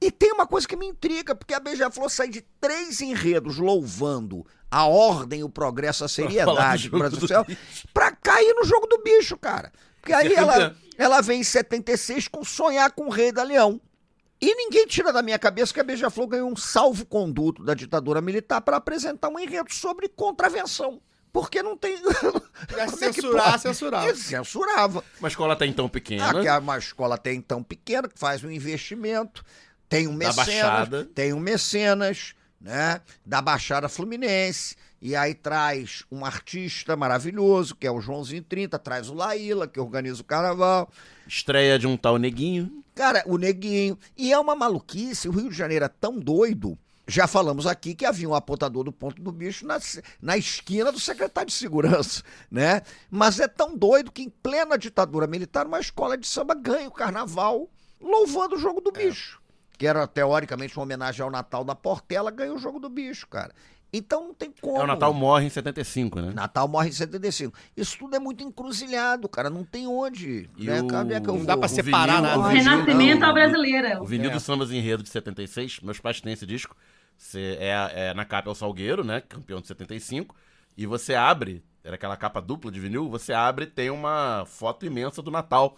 E tem uma coisa que me intriga, porque a Beija-Flor sai de três enredos louvando a ordem, o progresso, a seriedade do Brasil Céu, pra cair no jogo do bicho, cara. Porque aí ela, ela vem em 76 com Sonhar com o Rei da Leão. E ninguém tira da minha cabeça que a Beija-Flor ganhou um salvo-conduto da ditadura militar para apresentar um enredo sobre contravenção. Porque não tem. *laughs* É que censurar, pode? censurava. Ele censurava. Uma escola até então pequena. Ah, que é uma escola até então pequena, que faz um investimento, tem um Da mecenas, Baixada. tem um mecenas, né, da Baixada Fluminense, e aí traz um artista maravilhoso, que é o Joãozinho 30, traz o Laíla, que organiza o carnaval. Estreia de um tal neguinho. Cara, o Neguinho. E é uma maluquice, o Rio de Janeiro é tão doido. Já falamos aqui que havia um apontador do ponto do bicho na, na esquina do secretário de segurança, *laughs* né? Mas é tão doido que em plena ditadura militar, uma escola de samba ganha o carnaval louvando o jogo do bicho. Que era teoricamente uma homenagem ao Natal da Portela, ganha o jogo do bicho, cara. Então não tem como. É, o Natal morre em 75, né? Natal morre em 75. Isso tudo é muito encruzilhado, cara. Não tem onde. E né? o- Cadê que eu Não vou? dá pra O separar vinil- nada. o O vinil- Renascimento à brasileira. O vinil É. dos sambas enredo de 76, meus pais têm esse disco. Você é, é na capa é o Salgueiro, né? Campeão de 75. E você abre, era aquela capa dupla de vinil, você abre e tem uma foto imensa do Natal.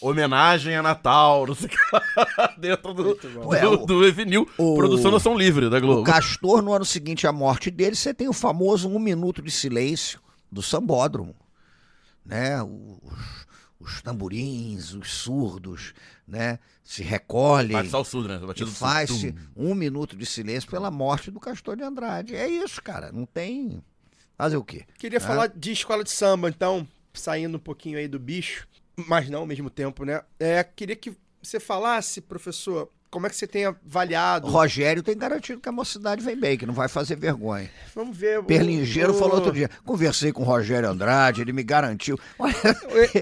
Homenagem a Natal, não sei o que lá, *laughs* dentro do, do, o- do vinil. o- Produção Nação Livre da Globo. O Castor, no ano seguinte à morte dele, você tem o famoso um minuto de silêncio do sambódromo. Né? Os, os tamborins, os surdos, né? Se recolhem. Bate só o surdo, né? e Batido faz-se um minuto de silêncio pela morte do Castor de Andrade. É isso, cara. Não tem. Fazer o quê? Queria Né? falar de escola de samba, então, saindo um pouquinho aí do bicho, mas não ao mesmo tempo, né? É, queria que você falasse, professor, como é que você tem avaliado. Rogério tem garantido que a mocidade vem bem, que não vai fazer vergonha. Vamos ver. o- Perlingeiro o- falou outro dia. Conversei com o Rogério Andrade, ele me garantiu. *laughs* Olha,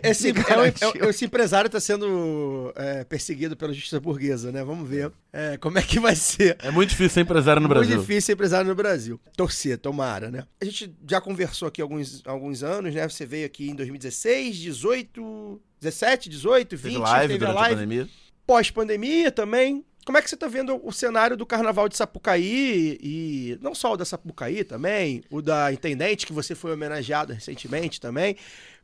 Esse, *laughs* me é um- garantiu. é um- esse empresário está sendo é, perseguido pela justiça burguesa, né? Vamos ver é, como é que vai ser. É muito difícil ser empresário no Brasil. Muito difícil ser empresário no Brasil. Torcer, tomara, né? A gente já conversou aqui alguns, alguns anos, né? Você veio aqui em 2016, 18, 17, 18, 20, Teve live teve a durante a live. pandemia. Pós-pandemia também. Como é que você tá vendo o cenário do carnaval de Sapucaí e não só o da Sapucaí também, o da Intendente, que você foi homenageado recentemente também.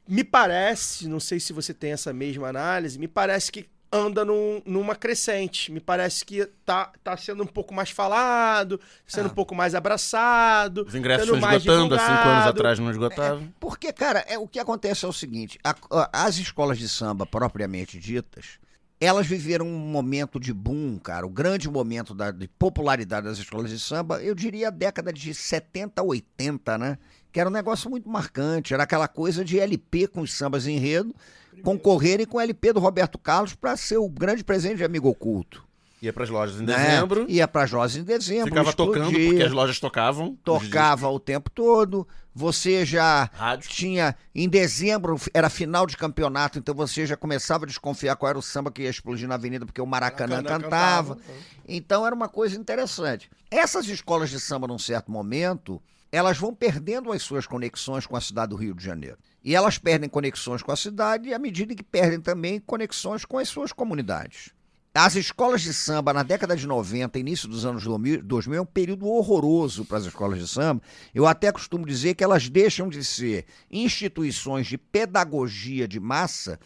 Me parece, não sei se você tem essa mesma análise, me parece que anda num- numa crescente. Me parece que tá, tá sendo um pouco mais falado, sendo Ah. um pouco mais abraçado. Os ingressos sendo estão mais esgotando, há cinco anos atrás não esgotavam. Porque, cara, é, o que acontece é o seguinte: a- a- as escolas de samba propriamente ditas, elas viveram um momento de boom, cara, o grande momento da, de popularidade das escolas de samba, eu diria a década de 70, 80, né? Que era um negócio muito marcante, era aquela coisa de LP com os sambas em enredo, concorrerem com o LP do Roberto Carlos para ser o grande presente de amigo oculto. Ia pras lojas em né? dezembro. Ia para lojas em dezembro. Ficava tocando, explodia porque as lojas tocavam. tocava o tempo todo. Você já Rádio. tinha. Em dezembro era final de campeonato, então você já começava a desconfiar qual era o samba que ia explodir na avenida, porque o Maracanã, Maracanã cantava. cantava. Então era uma coisa interessante. Essas escolas de samba, num certo momento, elas vão perdendo as suas conexões com a cidade do Rio de Janeiro. E elas perdem conexões com a cidade à medida que perdem também conexões com as suas comunidades. As escolas de samba na década de 90, início dos anos 2000, 2000 é um período horroroso para as escolas de samba. Eu até costumo dizer que elas deixam de ser instituições de pedagogia de massa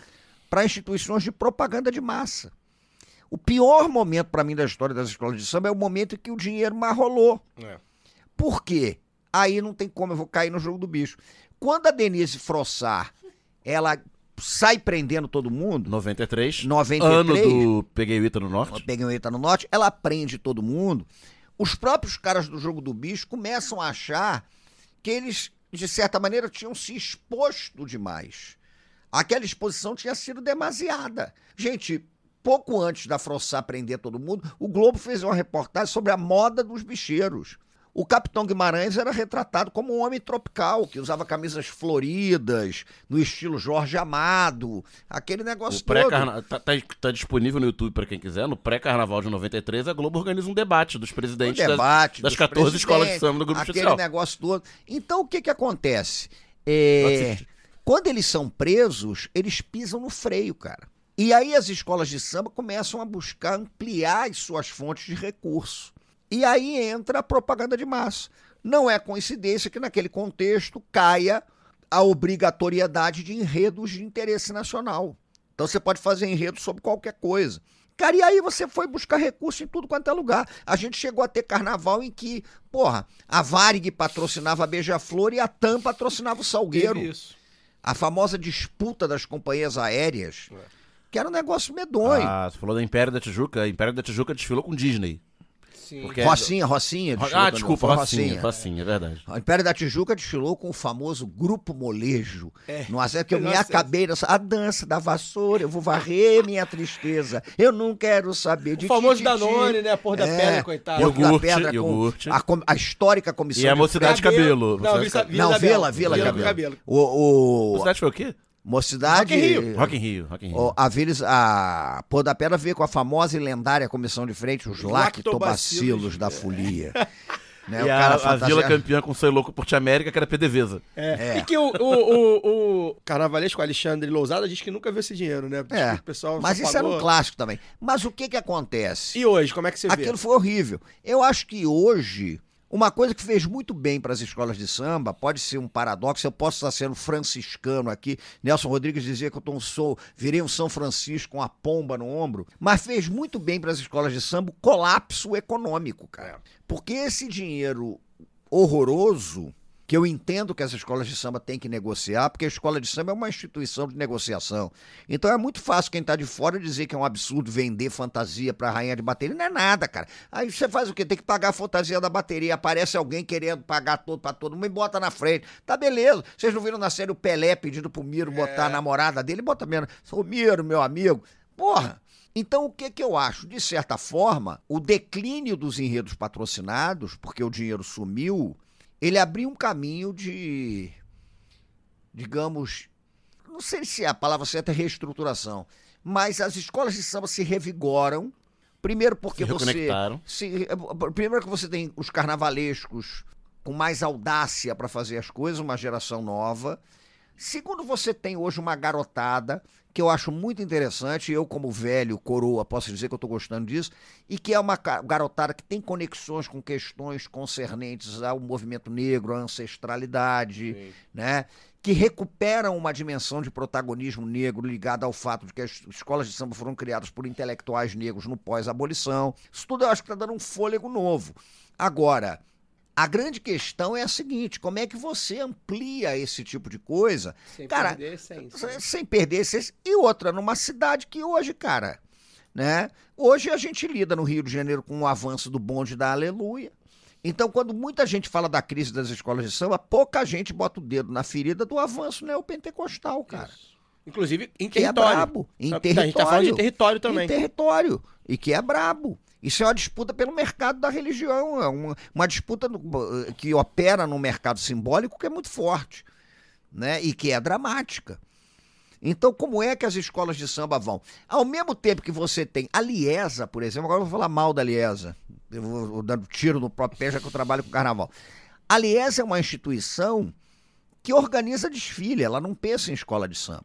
para instituições de propaganda de massa. O pior momento para mim da história das escolas de samba é o momento em que o dinheiro mais rolou. É. Por quê? Aí não tem como, eu vou cair no jogo do bicho. Quando a Denise Frossar, ela sai prendendo todo mundo, 93. 93. Ano do Peguei o Ita no Norte. Peguei o Eita no Norte, ela prende todo mundo. Os próprios caras do jogo do bicho começam a achar que eles, de certa maneira, tinham se exposto demais. Aquela exposição tinha sido demasiada. Gente, pouco antes da Frossá prender todo mundo, o Globo fez uma reportagem sobre a moda dos bicheiros. O Capitão Guimarães era retratado como um homem tropical, que usava camisas floridas, no estilo Jorge Amado, aquele negócio O pré todo. tá, tá- tá disponível no YouTube pra quem quiser. No pré-carnaval de 93, a Globo organiza um debate dos presidentes debate das, das dos 14 escolas de samba do Grupo aquele Especial. negócio todo. Então, o que que acontece? É, quando eles são presos, eles pisam no freio, cara. E aí as escolas de samba começam a buscar ampliar as suas fontes de recurso. E aí entra a propaganda de massa. Não é coincidência que naquele contexto caia a obrigatoriedade de enredos de interesse nacional. Então você pode fazer enredo sobre qualquer coisa. Cara, e aí você foi buscar recurso em tudo quanto é lugar. A gente chegou a ter carnaval em que, porra, a Varig patrocinava a Beija-Flor e a TAM patrocinava o Salgueiro. Isso. A famosa disputa das companhias aéreas, que era um negócio medonho. Ah, você falou da Império da Tijuca. A Império da Tijuca desfilou com Disney. Sim. Porque- Rocinha, Rocinha. desfilou Ah, quando desculpa, foi Rocinha, Rocinha, é verdade. O Império da Tijuca desfilou com o famoso Grupo Molejo. É. Não é que eu me acabei nessa. A dança da vassoura, eu vou varrer minha tristeza. Eu não quero saber de O famoso. Danone, né? Porra da É, pedra, coitado. Porto da Iogurte, Pedra com iogurte. A, com- a histórica comissão. E a de- Mocidade de Cabelo. Não, Vila, de Vila Cabelo. Cabelo. O, o, Mocidade foi o quê? Mocidade. Rock in Rio. Rock in Rio, Rock in Rio. o- a Vila, a Pôr da Pedra veio com a famosa e lendária comissão de frente, os Lactobacilos. da folia. *laughs* Né, e o a, cara a fantasia- Vila campeã com Sei Louco Porte América, que era PDVSA. É. É. E que o, o, o, o carnavalesco Alexandre Lousada diz que nunca viu esse dinheiro, né? Diz É, o pessoal mas isso era um pagou. clássico também. Mas o que que acontece? E hoje, como é que você vê? Aquilo foi horrível. Eu acho que hoje, uma coisa que fez muito bem para as escolas de samba, pode ser um paradoxo, eu posso estar sendo franciscano aqui. Nelson Rodrigues dizia que eu sou, virei um São Francisco com a pomba no ombro, mas fez muito bem para as escolas de samba o colapso econômico, cara. Porque esse dinheiro horroroso que eu entendo que as escolas de samba têm que negociar, porque a escola de samba é uma instituição de negociação. Então é muito fácil quem está de fora dizer que é um absurdo vender fantasia para rainha de bateria. Não é nada, cara. Aí você faz o quê? Tem que pagar a fantasia da bateria. Aparece alguém querendo pagar todo para todo mundo e bota na frente. Tá beleza. Vocês não viram na série o Pelé pedindo pro Miro botar a namorada dele? Bota mesmo. Ô Miro, meu amigo. Porra. Então, o que, que eu acho? De certa forma, o declínio dos enredos patrocinados, porque o dinheiro sumiu, ele abriu um caminho de, digamos, não sei se a palavra certa é reestruturação, mas as escolas de samba se revigoram. Primeiro porque Se você. se- primeiro que você tem os carnavalescos com mais audácia para fazer as coisas, uma geração nova. Segundo, você tem hoje uma garotada que eu acho muito interessante, eu como velho, coroa, posso dizer que eu estou gostando disso, e que é uma garotada que tem conexões com questões concernentes ao movimento negro, à ancestralidade, né? que recuperam uma dimensão de protagonismo negro ligada ao fato de que as escolas de samba foram criadas por intelectuais negros no pós-abolição. Isso tudo eu acho que está dando um fôlego novo. Agora, a grande questão é a seguinte: como é que você amplia esse tipo de coisa? Sem cara, perder a essência. sem- sem perder a essência. E outra, numa cidade que hoje, cara, né? Hoje a gente lida no Rio de Janeiro com o avanço do bonde da Aleluia. Então, quando muita gente fala da crise das escolas de samba, pouca gente bota o dedo na ferida do avanço neopentecostal, cara. Inclusive em Que é território. brabo. Em território. A gente tá falando de território também. Em território. E que é brabo. Isso é uma disputa pelo mercado da religião. É uma, uma disputa no- que opera no mercado simbólico que é muito forte. Né? E que é dramática. Então, como é que as escolas de samba vão? Ao mesmo tempo que você tem a Liesa, por exemplo, agora eu vou falar mal da Liesa. Eu vou, vou dando tiro no próprio pé, já que eu trabalho com carnaval. A Liesa é uma instituição que organiza desfile, ela não pensa em escola de samba.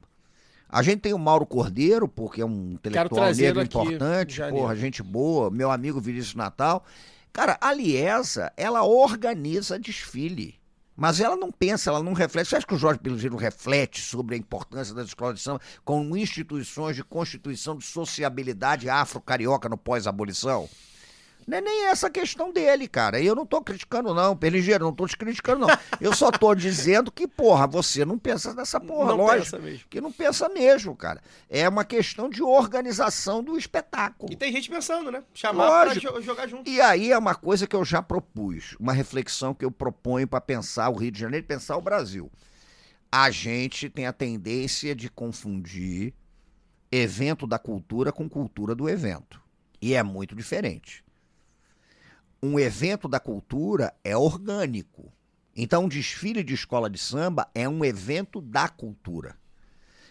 A gente tem o Mauro Cordeiro, porque é um intelectual negro aqui importante, porra, gente boa, meu amigo Vinícius Natal. Cara, a Liesa, ela organiza desfile. Mas ela não pensa, ela não reflete. Você acha que o Jorge Pelugeiro reflete sobre a importância das escolas de samba como instituições de constituição de sociabilidade afro-carioca no pós-abolição? Não é nem essa questão dele, cara. Eu não tô criticando, não, Pelingeiro, não tô te criticando, não. Eu só tô dizendo que, porra, você não pensa nessa porra, Não lógico. pensa mesmo. Que não pensa mesmo, cara. É uma questão de organização do espetáculo. E tem gente pensando, né? Chamar Lógico. pra jo- jogar junto. E aí é uma coisa que eu já propus, uma reflexão que eu proponho para pensar o Rio de Janeiro e pensar o Brasil. A gente tem a tendência de confundir evento da cultura com cultura do evento. E é muito diferente. Um evento da cultura é orgânico. Então, um desfile de escola de samba é um evento da cultura.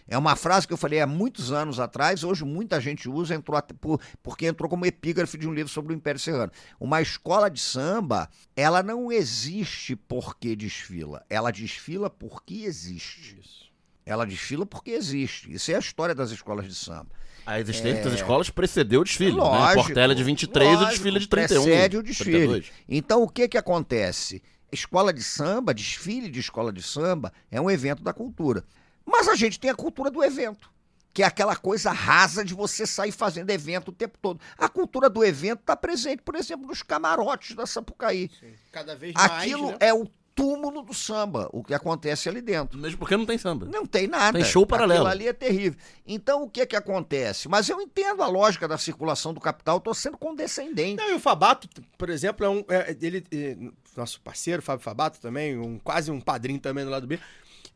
É uma frase que eu falei há muitos anos atrás, hoje muita gente usa, entrou por- porque entrou como epígrafe de um livro sobre o Império Serrano. Uma escola de samba, ela não existe porque desfila, ela desfila porque existe. Ela desfila porque existe. Isso é a história das escolas de samba. A existência das escolas precedeu o desfile. né? É. Lógico, Portela de 23 e o lógico, desfile de 31. Precede o desfile. 32. Então, o que que acontece? Escola de samba, desfile de escola de samba, é um evento da cultura. Mas a gente tem a cultura do evento, que é aquela coisa rasa de você sair fazendo evento o tempo todo. A cultura do evento está presente, por exemplo, nos camarotes da Sapucaí. Cada vez mais, Aquilo né? é o túmulo do samba, o que acontece ali dentro. Mesmo porque não tem samba. Não tem nada. Tem show paralelo. Aquilo ali é terrível. Então, o que que acontece? Mas eu entendo a lógica da circulação do capital, estou sendo condescendente. Não, e o Fabato, por exemplo, é um. é, ele, é, nosso parceiro, Fábio Fabato, também, um, quase um padrinho também do lado B.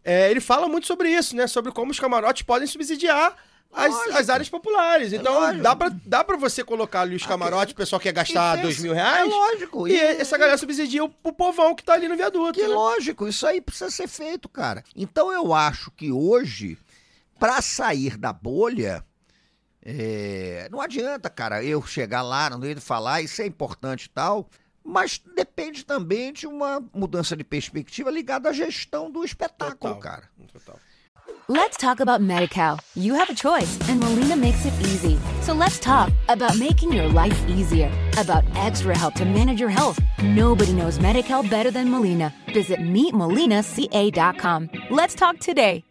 é, ele fala muito sobre isso, né? Sobre como os camarotes podem subsidiar as, as áreas populares. Então, lógico. dá pra, dá pra você colocar ali os camarotes, o pessoal quer gastar E dois pensa- mil reais. É lógico. E, essa galera subsidia o, o povão que tá ali no viaduto. Que né? lógico, isso aí precisa ser feito, cara. Então eu acho que hoje, pra sair da bolha, é, não adianta, cara, eu chegar lá, não ia falar, isso é importante e tal, mas depende também de uma mudança de perspectiva ligada à gestão do espetáculo, Total. cara. Total. Let's talk about MediCal. You have a choice, and Molina makes it easy. So let's talk about making your life easier, about extra help to manage your health. Nobody knows MediCal better than Molina. Visit meetmolinaca.com. Let's talk today.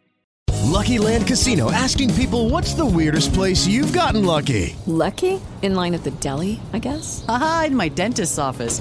Lucky Land Casino asking people what's the weirdest place you've gotten lucky? Lucky? In line at the deli, I guess? Aha, in my dentist's office.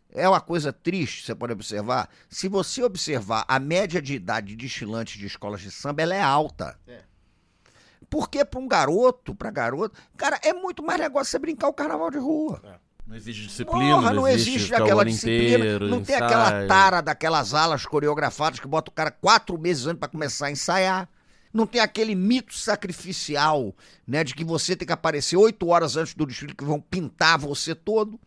É uma coisa triste, você pode observar. Se você observar a média de idade de desfilantes de escolas de samba, ela é alta. Porque para um garoto, para garoto, cara, é muito mais negócio você brincar o carnaval de rua. Não existe disciplina, Porra, não, não existe o aquela disciplina, inteiro, não tem ensaio. aquela tara daquelas alas coreografadas que bota o cara quatro meses antes para começar a ensaiar. Não tem aquele mito sacrificial, né, de que você tem que aparecer oito horas antes do desfile que vão pintar você todo.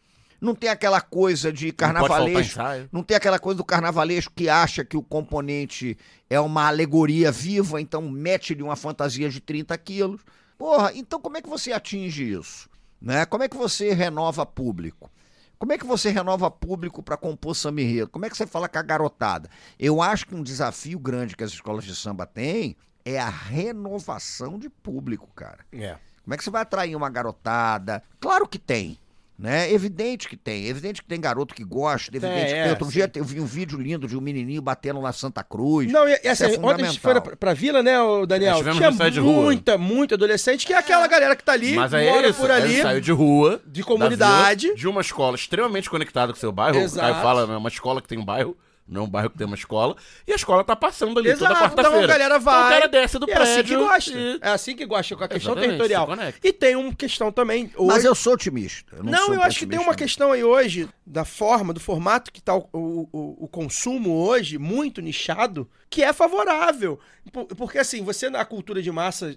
Não tem aquela coisa de carnavalesco. ensaio. Não tem aquela coisa do carnavalesco que acha que o componente é uma alegoria viva, então mete-lhe uma fantasia de 30 quilos. Porra, então como é que você atinge isso? Né? Como é que você renova público? Como é que você renova público para compor samba enredo? Como é que você fala com a garotada? Eu acho que um desafio grande que as escolas de samba têm é a renovação de público, cara. É. Como é que você vai atrair uma garotada? Claro que tem. Né? Evidente que tem, evidente que tem garoto que gosta, evidente que é, tem. Outro sim. dia eu vi um vídeo lindo de um menininho batendo na Santa Cruz. Não, e, e Isso assim, é ontem a gente foi fundamental. pra, pra vila, né, o Daniel? É, tivemos Tinha muita, muita adolescente, que é aquela galera que tá ali, Mas aí mora é isso, por é ali. ensaio de rua, de da comunidade. vila, de uma escola extremamente conectada com o seu bairro. Exato. O Caio fala, é uma escola que tem um bairro, não é um bairro que tem uma escola. E a escola tá passando ali toda Exato, então quarta-feira. a galera vai. Então o cara desce do é prédio. assim que gosta. e- É assim que gosta, com a questão Exatamente, territorial. E tem uma questão também. Mas hoje- eu sou otimista. Eu não, Não, sou eu acho que tem uma questão aí hoje da forma, do formato que tá o, o, o- consumo hoje, muito nichado, que é favorável. Por- Porque assim, você na cultura de massa,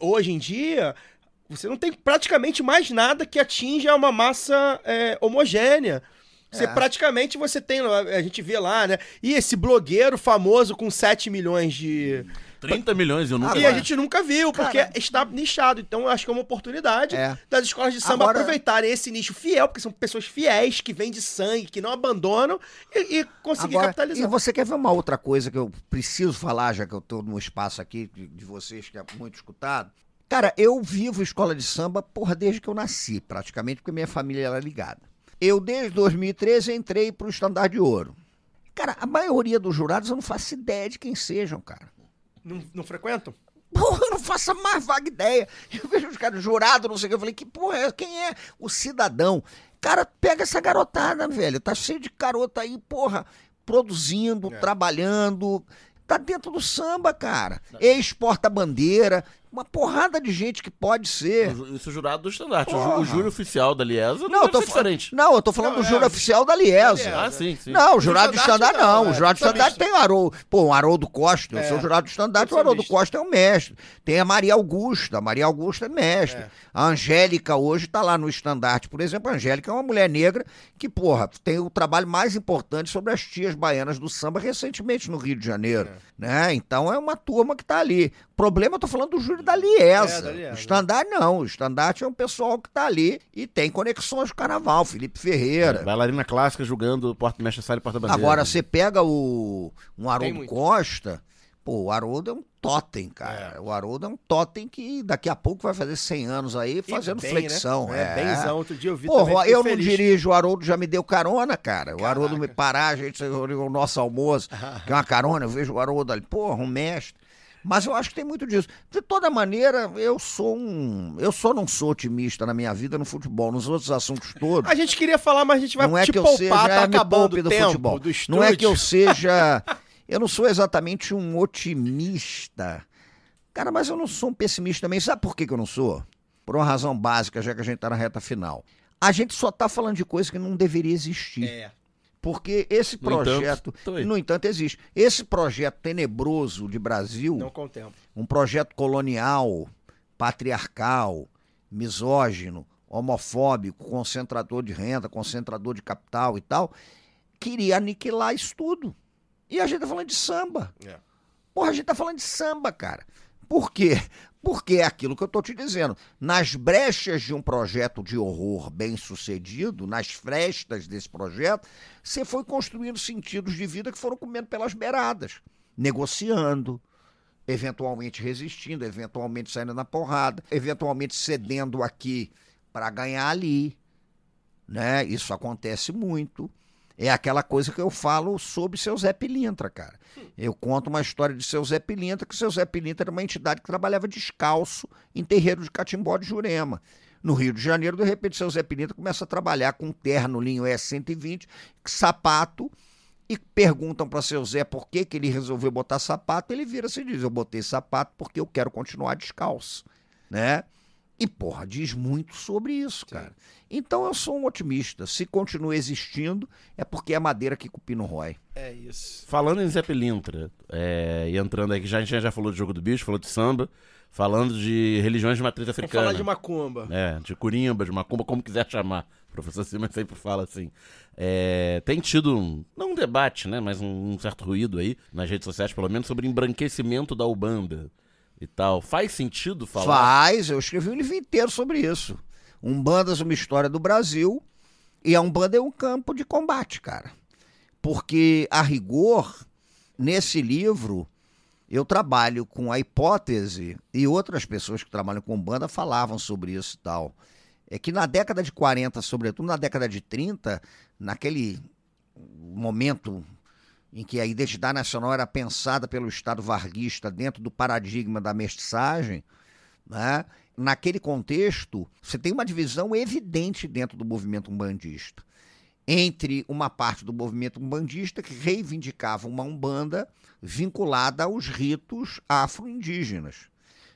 hoje em dia, você não tem praticamente mais nada que atinja uma massa é, homogênea. Você É. praticamente você tem, a gente vê lá, né? E esse blogueiro famoso com 7 milhões de. 30 milhões eu nunca E vi. a gente nunca viu, porque Cara. está nichado. Então, eu acho que é uma oportunidade É. das escolas de samba Agora- aproveitarem esse nicho fiel, porque são pessoas fiéis, que vêm de sangue, que não abandonam, e, e conseguir Agora, capitalizar. E você quer ver uma outra coisa que eu preciso falar, já que eu estou no espaço aqui de, de vocês, que é muito escutado? Cara, eu vivo escola de samba, porra, desde que eu nasci, praticamente, porque minha família era ligada. Eu, desde 2013, entrei pro Estandar de Ouro. Cara, a maioria dos jurados eu não faço ideia de quem sejam, cara. Não, não frequentam? porra, eu não faço a mais vaga ideia. Eu vejo os caras jurados, não sei o que. Eu falei, que porra é? Quem é o cidadão? Cara, pega essa garotada, velho. Tá cheio de garota aí, porra, produzindo, trabalhando. Tá dentro do samba, cara. Ex-porta-bandeira. Uma porrada de gente que pode ser. Isso é jurado do estandarte. Porra. o júri oficial da Liesa não, Não, tô diferente. Não, eu tô falando do júri oficial da Liesa. Ah, sim, sim. Não, o jurado do estandarte não. é, O jurado do estandarte tem o Haroldo. Pô, o Haroldo Costa. Eu É. sou jurado do estandarte, o Haroldo Costa é o mestre. Tem a Maria Augusta. A Maria Augusta é mestre. A Angélica hoje tá lá no estandarte. Por exemplo, a Angélica é uma mulher negra que, porra, tem o trabalho mais importante sobre as tias baianas do samba recentemente no Rio de Janeiro. Né? Então é uma turma que tá ali. Problema, eu tô falando do júri da Liesa. É, da Liesa. O estandarte não. O estandarte é um pessoal que tá ali e tem conexões com o carnaval. Felipe Ferreira. Bailarina clássica julgando porta-mestre sala e porta-bandeira. Agora, você pega o um Haroldo. Costa, pô, o Haroldo é um totem, cara. O Haroldo é um totem que daqui a pouco vai fazer 100 anos aí fazendo bem, flexão. né? É, benzão. Outro dia eu vi Porra, também, eu não feliz. dirijo, o Haroldo já me deu carona, cara. O Haroldo me parar, a gente, o nosso almoço, que é uma carona, eu vejo o Haroldo ali, porra, um mestre. Mas eu acho que tem muito disso. De toda maneira, eu sou um. Eu só não sou otimista na minha vida no futebol. Nos outros assuntos todos. A gente queria falar, mas a gente vai não é que eu poupar, seja tá é, acabando do tempo futebol. do não é que eu seja. *laughs* Eu não sou exatamente um otimista. Cara, mas eu não sou um pessimista também. Sabe por que, que eu não sou? Por uma razão básica, já que a gente tá na reta final. A gente só tá falando de coisa que não deveria existir. É. Porque esse No entanto, projeto, tô aí. no entanto, existe. Esse projeto tenebroso de Brasil, Não contempla. um projeto colonial, patriarcal, misógino, homofóbico, concentrador de renda, concentrador de capital e tal, queria aniquilar isso tudo. E a gente tá falando de samba. É. Porra, a gente tá falando de samba, cara. Por quê? Porque é aquilo que eu tô te dizendo. Nas brechas de um projeto de horror bem sucedido, nas frestas desse projeto, você foi construindo sentidos de vida que foram comendo pelas beiradas, negociando, eventualmente resistindo, eventualmente saindo na porrada, eventualmente cedendo aqui para ganhar ali, né? Isso acontece muito. É aquela coisa que eu falo sobre seu Zé Pilintra, cara. Eu conto uma história de seu Zé Pilintra, que seu Zé Pilintra era uma entidade que trabalhava descalço em terreiro de Catimbó de Jurema. No Rio de Janeiro, de repente, seu Zé Pilintra começa a trabalhar com terno linho E120, sapato, e perguntam para seu Zé por que, que ele resolveu botar sapato, ele vira-se e diz: Eu botei sapato porque eu quero continuar descalço, né? E, porra, diz muito sobre isso, cara. Então eu sou um otimista. Se continua existindo, é porque é madeira que cupim não rói. É isso. Falando em Zé Pilintra, é, e entrando aí, que já, a gente já falou de jogo do bicho, falou de samba, falando de religiões de matriz Vamos africana. falar de macumba. É, de curimba, de macumba, como quiser chamar. O professor Simas sempre fala assim. É, tem tido, um, não um debate, né, mas um, um certo ruído aí, nas redes sociais pelo menos, sobre embranquecimento da Ubanda e tal. Faz sentido falar? Faz, eu escrevi um livro inteiro sobre isso. Umbandas, uma história do Brasil. E a Umbanda é um campo de combate, cara. Porque, a rigor, nesse livro, eu trabalho com a hipótese, e outras pessoas que trabalham com Umbanda falavam sobre isso e tal. É que na década de 40, sobretudo na década de 30, naquele momento em que a identidade nacional era pensada pelo Estado varguista dentro do paradigma da mestiçagem, né? naquele contexto, você tem uma divisão evidente dentro do movimento umbandista. Entre uma parte do movimento umbandista que reivindicava uma umbanda vinculada aos ritos afro-indígenas,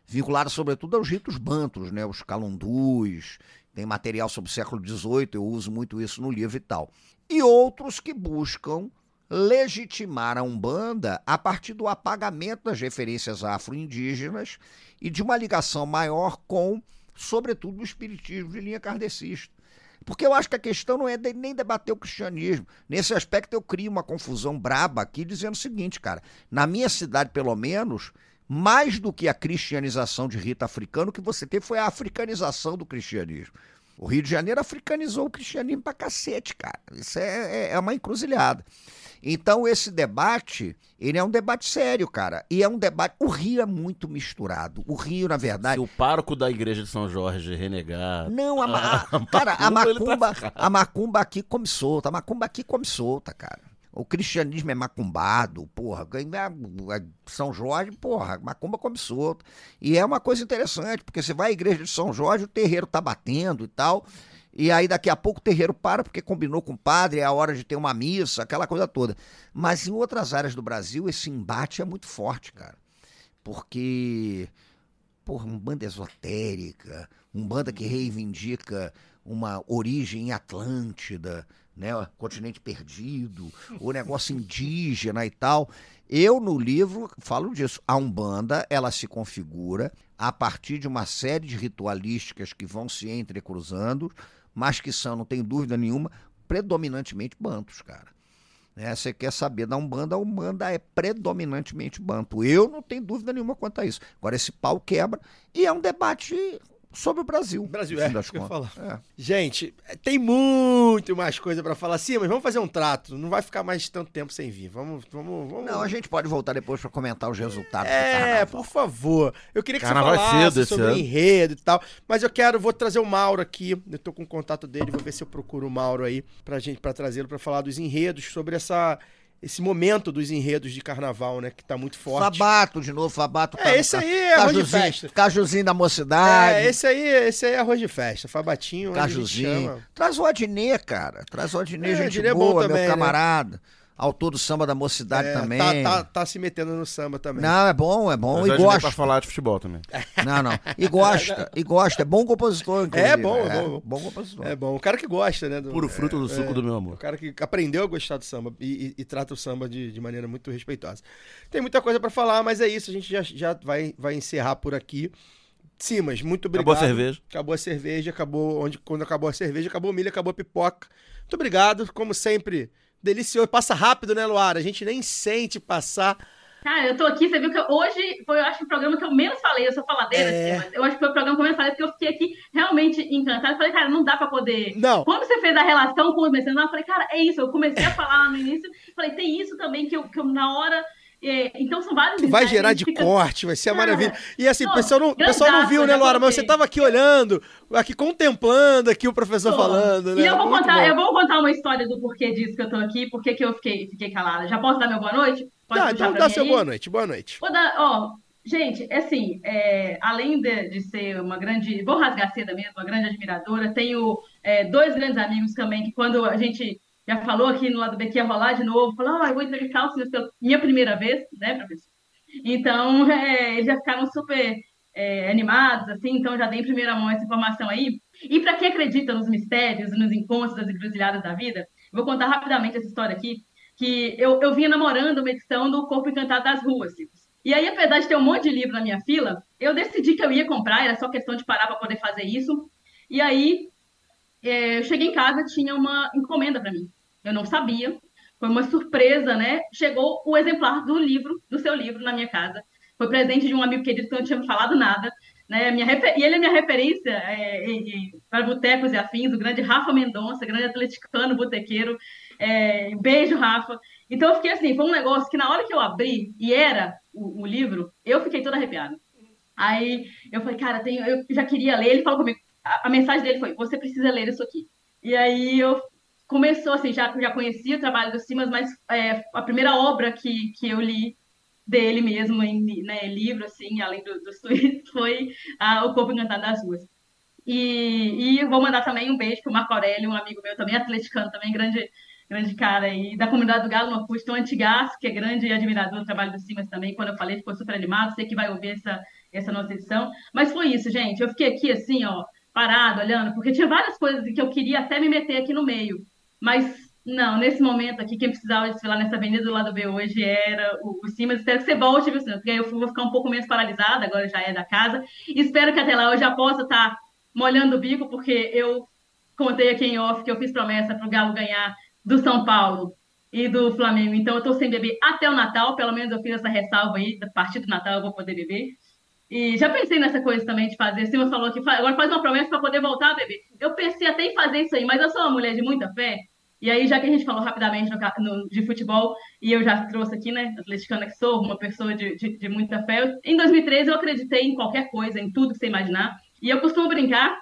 vinculada sobretudo aos ritos bantos, né? os calundus, tem material sobre o século XVIII, eu uso muito isso no livro e tal. E outros que buscam legitimar a Umbanda a partir do apagamento das referências afro-indígenas e de uma ligação maior com, sobretudo, o espiritismo de linha kardecista. Porque eu acho que a questão não é de- nem debater o cristianismo. Nesse aspecto, eu crio uma confusão braba aqui, dizendo o seguinte, cara. Na minha cidade, pelo menos, mais do que a cristianização de rito africano, o que você teve foi a africanização do cristianismo. O Rio de Janeiro africanizou o cristianismo pra cacete, cara. Isso é, é- é uma encruzilhada. Então, esse debate, ele é um debate sério, cara. E é um debate. O Rio é muito misturado. O Rio, na verdade. Se o pároco da igreja de São Jorge renegar. Não, a, ma- *laughs* a- cara, a tá macumba, ferrado. *laughs* a macumba aqui come solta. A macumba aqui come solta, cara. O cristianismo é macumbado, porra. é- São Jorge, porra, macumba come solto. E é uma coisa interessante, porque você vai à igreja de São Jorge, o terreiro tá batendo e tal. E aí daqui a pouco o terreiro para porque combinou com o padre, é a hora de ter uma missa, aquela coisa toda. Mas em outras áreas do Brasil esse embate é muito forte, cara. Porque porra, um banda esotérica, um banda que reivindica uma origem atlântida, né, continente perdido, o negócio indígena e tal. Eu no livro falo disso. A Umbanda, ela se configura a partir de uma série de ritualísticas que vão se entrecruzando, mas que são, não tem dúvida nenhuma, predominantemente bantos, cara. Né? Você quer saber da Umbanda, a Umbanda é predominantemente banto. Eu não tenho dúvida nenhuma quanto a isso. Agora, esse pau quebra e é um debate sobre o Brasil. Brasil, é, das contas. falar. É. Gente, tem muito mais coisa pra falar. Sim, mas vamos fazer um trato. Não vai ficar mais tanto tempo sem vir. Vamos, vamos, vamos. Não, a gente pode voltar depois para comentar os resultados do É, por favor. Eu queria que Carnaval é você falasse cedo sobre o enredo e tal. Mas eu quero, vou trazer o Mauro aqui. Eu tô com o contato dele, vou ver se eu procuro o Mauro aí pra gente, pra trazê-lo pra falar dos enredos, sobre essa, esse momento dos enredos de carnaval, né? Que tá muito forte. Fabato, de novo, Fabato. É, esse aí é arroz de cajuzinho, festa. cajuzinho da mocidade. É, esse aí, esse aí é arroz de festa. Fabatinho, Cajuzinho. Traz o Adnê, cara. Traz o Adnê, É, gente Adnê é bom boa, também, meu né? Autor do samba da mocidade É, também. Tá, tá, tá se metendo no samba também. Não, é bom, é bom. Mas E gosta. pra falar de futebol também. *laughs* Não, não. E gosta, e gosta. É bom compositor, inclusive. É bom, é bom. Bom compositor. É bom. O cara que gosta, né? do- Puro fruto do é, suco é, do meu amor. O cara que aprendeu a gostar do samba e, e- e trata o samba de, de maneira muito respeitosa. Tem muita coisa pra falar, mas é isso. A gente já, já vai, vai encerrar por aqui. Simas, muito obrigado. Acabou a cerveja. Acabou a cerveja, acabou onde quando acabou a cerveja, acabou o milho, acabou a pipoca. Muito obrigado, como sempre. Delicioso. Passa rápido, né, Luara? A gente nem sente passar. Cara, eu tô aqui, você viu que eu- hoje foi, eu acho, o programa que eu menos falei, eu sou faladeira, É. assim, mas eu acho que foi o programa que eu menos falei, porque eu fiquei aqui realmente encantada. Falei, cara, não dá pra poder. Não. Quando você fez a relação com o mercenário, eu falei, cara, é isso. Eu comecei a falar lá no início, falei, tem isso também que eu, que eu na hora. É, então são vários. Vai insights, gerar de fica- corte, vai ser a maravilha. E assim, o pessoal não, pessoal não viu, né, Luara? Mas você tava aqui olhando, aqui contemplando aqui o professor Tô. falando, né? E eu vou, Muito contar, bom. eu vou contar uma história do porquê disso que eu tô aqui, por que eu fiquei, fiquei calada. Já posso dar meu boa noite? Pode puxar então dá seu aí? boa noite, boa noite. Vou dar, ó, gente, assim, é, além de, de ser uma grande, vou rasgar seda mesmo, uma grande admiradora, tenho é, dois grandes amigos também que quando a gente já falou aqui no lado B que ia rolar de novo, falou, ah, eu vou entrevistar o pela minha primeira vez, né, professor? Então, *laughs* é, eles já ficaram super é, animados, assim, então já dei em primeira mão essa informação aí. E para quem acredita nos mistérios, nos encontros, das encruzilhadas da vida, vou contar rapidamente essa história aqui, que eu, eu vinha namorando uma edição do Corpo Encantado das Ruas. E aí, apesar de ter um monte de livro na minha fila, eu decidi que eu ia comprar, era só questão de parar para poder fazer isso. E aí, é, eu cheguei em casa, tinha uma encomenda para mim. Eu não sabia, foi uma surpresa, né? Chegou o exemplar do livro, do seu livro, na minha casa. Foi presente de um amigo querido que eu não tinha falado nada. Né? Minha refer... E ele é minha referência é, em- para botecos e afins, o grande Rafa Mendonça, grande atleticano botequeiro. É, beijo, Rafa. Então eu fiquei assim, foi um negócio que na hora que eu abri e era o, o livro, eu fiquei toda arrepiada. Aí eu falei, cara, tenho, eu já queria ler. Ele falou comigo, a, a mensagem dele foi: você precisa ler isso aqui. E aí eu começou assim, já já conhecia o trabalho do Simas, mas é, a primeira obra que, que eu li dele mesmo em né, livro, assim, além do- dos *laughs* tweets, foi ah, O Corpo Encantado das Ruas. E, e vou mandar também um beijo pro Marco Aurélio, um amigo meu também, atleticano também, grande, grande cara aí, da comunidade do Galo Orkut, então Antigas, que é grande admirador do trabalho do Simas também, quando eu falei, ficou super animado, sei que vai ouvir essa, essa nossa edição. Mas foi isso, gente, eu fiquei aqui assim, ó, parado, olhando, porque tinha várias coisas que eu queria até me meter aqui no meio, mas não, nesse momento aqui, quem precisava desfilar nessa avenida do lado B hoje era o, o Simas. Espero que você volte, viu, Simas? Porque aí eu vou ficar um pouco menos paralisada, agora já é da casa. Espero que até lá eu já possa estar molhando o bico, porque eu contei aqui em off que eu fiz promessa para o Galo ganhar do São Paulo e do Flamengo. Então eu tô sem beber até o Natal, pelo menos eu fiz essa ressalva aí, a partir do Natal eu vou poder beber. E já pensei nessa coisa também de fazer. Simas falou que agora faz uma promessa para poder voltar a beber. Eu pensei até em fazer isso aí, mas eu sou uma mulher de muita fé. E aí, já que a gente falou rapidamente no no- de futebol, e eu já trouxe aqui, né, atleticana que sou, uma pessoa de, de, de muita fé, eu- em 2013 eu acreditei em qualquer coisa, em tudo que você imaginar. E eu costumo brincar,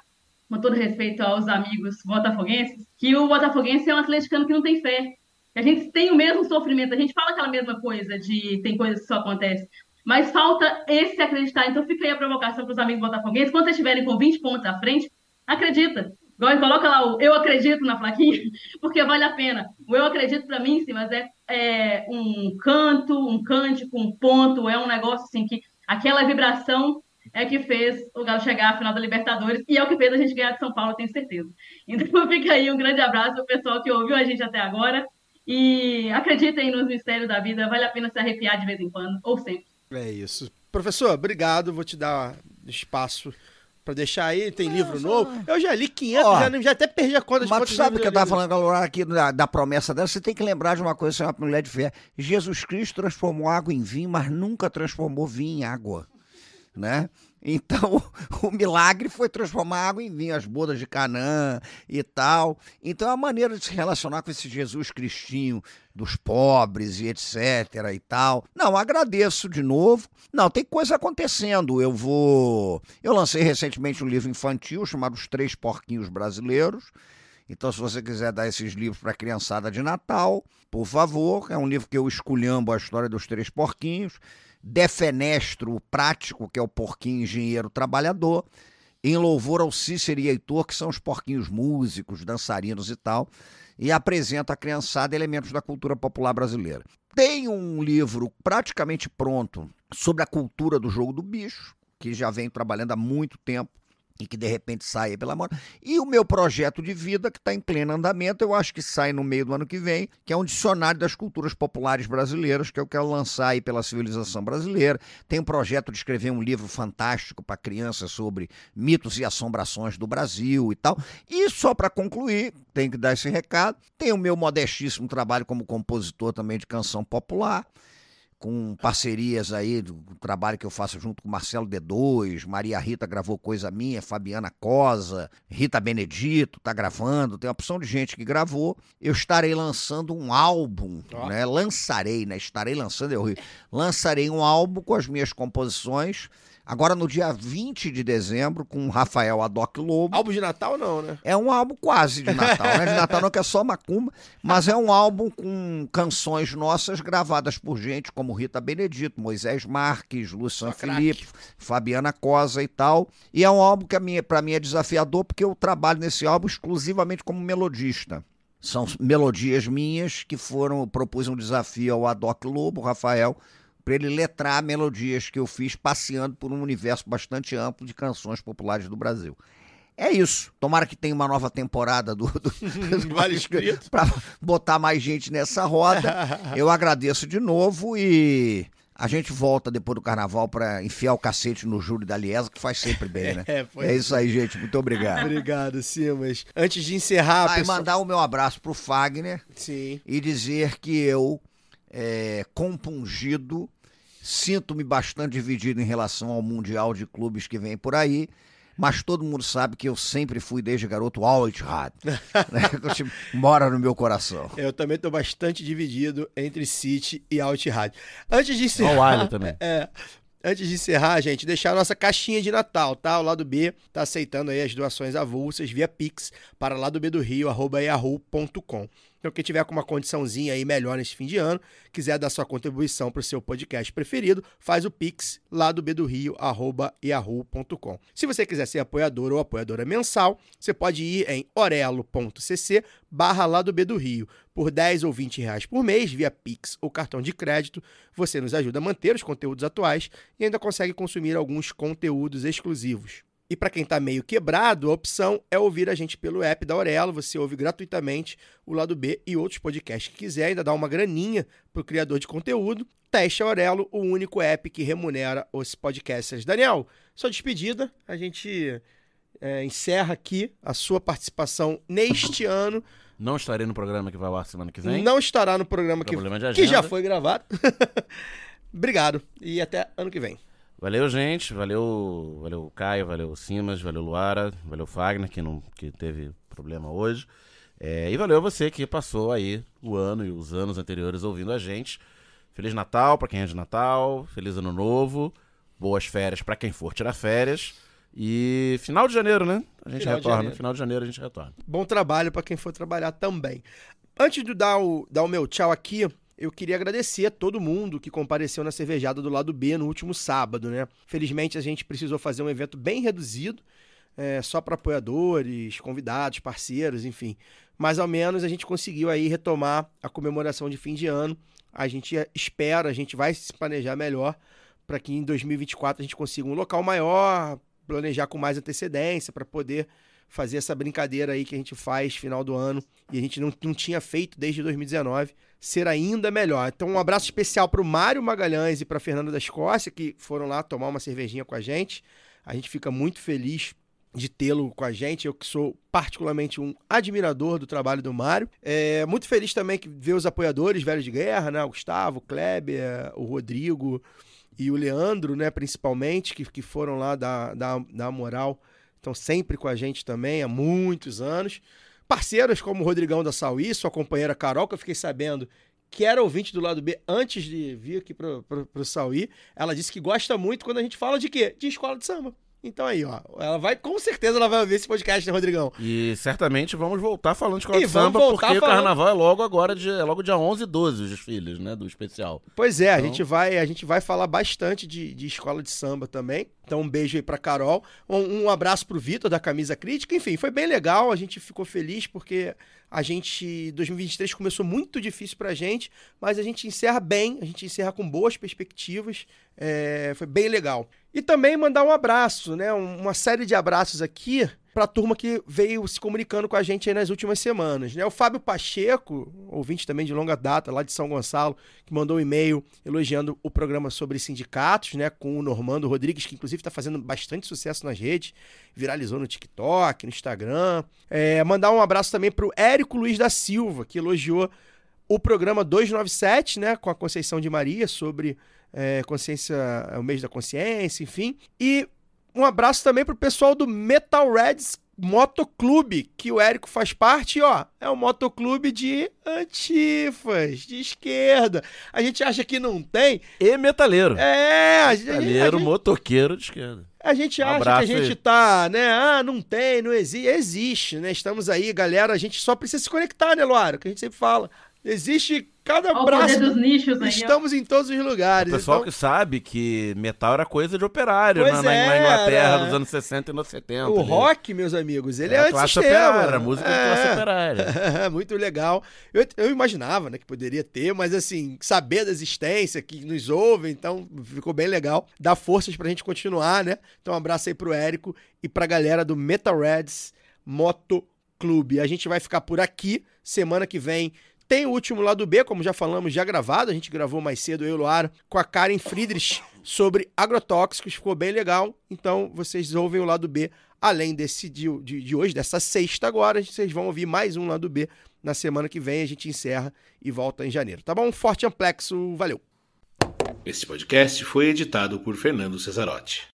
com todo respeito aos amigos botafoguenses, que o botafoguense é um atleticano que não tem fé. A gente tem o mesmo sofrimento, a gente fala aquela mesma coisa de tem coisas que só acontecem. Mas falta esse acreditar. Então fica aí a provocação para os amigos botafoguenses. Quando vocês estiverem com 20 pontos à frente, acredita. Coloca lá o eu acredito na plaquinha, *laughs* porque vale a pena. O eu acredito para mim, sim, mas é, é um canto, um cântico, um ponto, é um negócio assim que aquela vibração é que fez o Galo chegar à final da Libertadores e é o que fez a gente ganhar de São Paulo, tenho certeza. *laughs* Então fica aí um grande abraço para o pessoal que ouviu a gente até agora e acreditem nos mistérios da vida, vale a pena se arrepiar de vez em quando, ou sempre. É isso. Professor, obrigado, vou te dar espaço para deixar aí, tem livro novo. Eu já li 500, Ó, já, já até perdi a conta de Mas tu sabe o que eu li. tava falando agora aqui da, da promessa dela? Você tem que lembrar de uma coisa, você é uma mulher de fé. Jesus Cristo transformou água em vinho, mas nunca transformou vinho em água, né? Então, *laughs* o milagre foi transformar água em vinho, as bodas de Canaã e tal. Então, a maneira de se relacionar com esse Jesus Cristinho dos pobres e etc e tal. Não, agradeço de novo. Não, tem coisa acontecendo. Eu vou. Eu lancei recentemente um livro infantil chamado Os Três Porquinhos Brasileiros. Então, se você quiser dar esses livros para a criançada de Natal, por favor, é um livro que eu esculhambo a história dos três porquinhos, defenestro o prático, que é o porquinho engenheiro trabalhador, em louvor ao Cícero e Heitor, que são os porquinhos músicos, dançarinos e tal, e apresenta à criançada elementos da cultura popular brasileira. Tem um livro praticamente pronto sobre a cultura do jogo do bicho, que já venho trabalhando há muito tempo e que de repente sai aí pela mão. E o meu projeto de vida, que está em pleno andamento, eu acho que sai no meio do ano que vem, que é um dicionário das culturas populares brasileiras, que eu quero lançar aí pela civilização brasileira. Tem um projeto de escrever um livro fantástico para crianças sobre mitos e assombrações do Brasil e tal. E só para concluir, tenho que dar esse recado, tem o meu modestíssimo trabalho como compositor também de canção popular com parcerias aí do trabalho que eu faço junto com Marcelo D2, Maria Rita gravou coisa minha, Fabiana Cosa, Rita Benedito tá gravando, tem uma opção de gente que gravou. Eu estarei lançando um álbum, né? Lançarei, né? Estarei lançando, eu ri. Lançarei um álbum com as minhas composições. Agora no dia 20 de dezembro, com o Rafael Adoc Lobo. Álbum de Natal não, né? É um álbum quase de Natal, né? De Natal não que é só macumba, mas é um álbum com canções nossas gravadas por gente como Rita Benedito, Moisés Marques, Luciano Felipe, Fabiana Cosa e tal. E é um álbum que para mim é desafiador porque eu trabalho nesse álbum exclusivamente como melodista. São melodias minhas que foram, propus um desafio ao Adoc Lobo, Rafael, para ele letrar melodias que eu fiz passeando por um universo bastante amplo de canções populares do Brasil. É isso. Tomara que tenha uma nova temporada do, do, *laughs* Vale escrito. para botar mais gente nessa roda. *laughs* Eu agradeço de novo e a gente volta depois do carnaval para enfiar o cacete no Júlio da Liesa, que faz sempre bem, né? *laughs* É, pois É isso aí, gente. Muito obrigado. Obrigado, Simas. Antes de encerrar, Ah, pessoal... mandar o meu abraço pro Fagner Sim. e dizer que eu, é, compungido, sinto-me bastante dividido em relação ao Mundial de Clubes que vem por aí. Mas todo mundo sabe que eu sempre fui, desde garoto, Altrad. *laughs* né? Mora no meu coração. Eu também tô bastante dividido entre City e Alt Rádio. Antes de encerrar. Também. *laughs* É. Antes de encerrar, gente, deixar a nossa caixinha de Natal, tá? O lado B tá aceitando aí as doações avulsas via Pix para lá do B do Rio, arroba yahoo.com. Então, quem tiver com uma condiçãozinha aí melhor nesse fim de ano, quiser dar sua contribuição para o seu podcast preferido, faz o Pix lá do B do Rio, arroba yahoo.com. Se você quiser ser apoiador ou apoiadora mensal, você pode ir em orelo.cc barra lá do. Por 10 ou 20 reais por mês, via Pix ou cartão de crédito, você nos ajuda a manter os conteúdos atuais e ainda consegue consumir alguns conteúdos exclusivos. E para quem está meio quebrado, a opção é ouvir a gente pelo app da Aurelo. Você ouve gratuitamente o lado B e outros podcasts que quiser, ainda dá uma graninha para o criador de conteúdo. Teste a Aurelo, o único app que remunera os podcasters. Daniel, sua despedida, a gente é, encerra aqui a sua participação neste *laughs* ano. Não estarei no programa que vai ao ar semana que vem. Não estará no programa que, que já foi gravado. *laughs* Obrigado e até ano que vem. Valeu, gente. Valeu, valeu Caio, valeu Simas, valeu Luara, valeu Fagner, que, não, que teve problema hoje. É, e valeu você que passou aí o ano e os anos anteriores ouvindo a gente. Feliz Natal para quem é de Natal, feliz Ano Novo, boas férias para quem for tirar férias. E final de janeiro, né? A gente Final de retorna. janeiro. Final de janeiro a gente retorna. Bom trabalho para quem for trabalhar também. Antes de dar o, dar o meu tchau aqui, eu queria agradecer a todo mundo que compareceu na cervejada do lado B no último sábado, né? Felizmente a gente precisou fazer um evento bem reduzido, é, só para apoiadores, convidados, parceiros, enfim. Mas ao menos a gente conseguiu aí retomar a comemoração de fim de ano. A gente espera, a gente vai se planejar melhor para que em 2024 a gente consiga um local maior, planejar com mais antecedência para poder fazer essa brincadeira aí que a gente faz final do ano e a gente não, não tinha feito desde 2019, ser ainda melhor. Então, um abraço especial para o Mário Magalhães e para Fernanda da Escócia, que foram lá tomar uma cervejinha com a gente. A gente fica muito feliz de tê-lo com a gente. Eu que sou particularmente um admirador do trabalho do Mário. É muito feliz também que ver os apoiadores velhos de guerra, né? O Gustavo, o Kleber, o Rodrigo e o Leandro, né? Principalmente, que, que foram lá dar, dar, dar moral estão sempre com a gente também há muitos anos. Parceiros como o Rodrigão da Sauí, sua companheira Carol, que eu fiquei sabendo que era ouvinte do lado B antes de vir aqui pro, pro Sauí. Ela disse que gosta muito quando a gente fala de quê? De escola de samba. Então aí, ó, ela vai, com certeza ela vai ouvir esse podcast, né, Rodrigão? E certamente vamos voltar falando de escola de samba, porque falando- o carnaval é logo agora, de, é logo dia 11 e 12 os desfiles, né, do especial. Pois é, a Então- gente vai, a gente vai falar bastante de, de escola de samba também. Então um beijo aí pra Carol, um, um abraço pro Vitor da Camisa Crítica. Enfim, foi bem legal, a gente ficou feliz porque a gente 2023 começou muito difícil pra gente, mas a gente encerra bem, a gente encerra com boas perspectivas. É, foi bem legal. E também mandar um abraço, né? um- Uma série de abraços aqui pra turma que veio se comunicando com a gente nas últimas semanas, né? O Fábio Pacheco, ouvinte também de longa data, lá de São Gonçalo, que mandou um e-mail elogiando o programa sobre sindicatos, né? Com o Normando Rodrigues, que inclusive está fazendo bastante sucesso nas redes, viralizou no TikTok, no Instagram. É, mandar um abraço também pro Érico Luiz da Silva, que elogiou o programa 297, né? Com a Conceição de Maria, sobre é, consciência, é, o mês da consciência, enfim. E um abraço também pro pessoal do Metal Reds Motoclube, que o Érico faz parte, ó, é um motoclube de antifas, de esquerda. A gente acha que não tem. E metaleiro. É, a gente, a Metaleiro, gente- motoqueiro de esquerda. a gente acha abraço que a gente aí. tá, né? Ah, não tem, não existe. Existe, né? Estamos aí, galera. A gente só precisa se conectar, né, Luara? Que a gente sempre fala. Existe cada Olha o braço. poder dos nichos aí, ó. Estamos em todos os lugares. O pessoal então- que sabe que metal era coisa de operário na, na- é, na Inglaterra era. dos anos 60 e nos 70. O ali. rock, meus amigos, ele É é, a classe antissistema. operária, a música de classe operária. *laughs* Muito legal. Eu, eu imaginava né, que poderia ter, mas assim, saber da existência, que nos ouvem, então ficou bem legal. Dá forças pra gente continuar, né? Então um abraço aí pro Érico e pra galera do Metal Reds Moto Clube. A gente vai ficar por aqui. Semana que vem tem o último lado B, como já falamos, já gravado. A gente gravou mais cedo, eu e o Luara, com a Karen Friedrich sobre agrotóxicos. Ficou bem legal. Então vocês ouvem o lado B. Além desse de, de, de hoje, dessa sexta agora, vocês vão ouvir mais um lado B. Na semana que vem a gente encerra e volta em janeiro. Tá bom? Forte amplexo. Valeu. Este podcast foi editado por Fernando Cesarotti.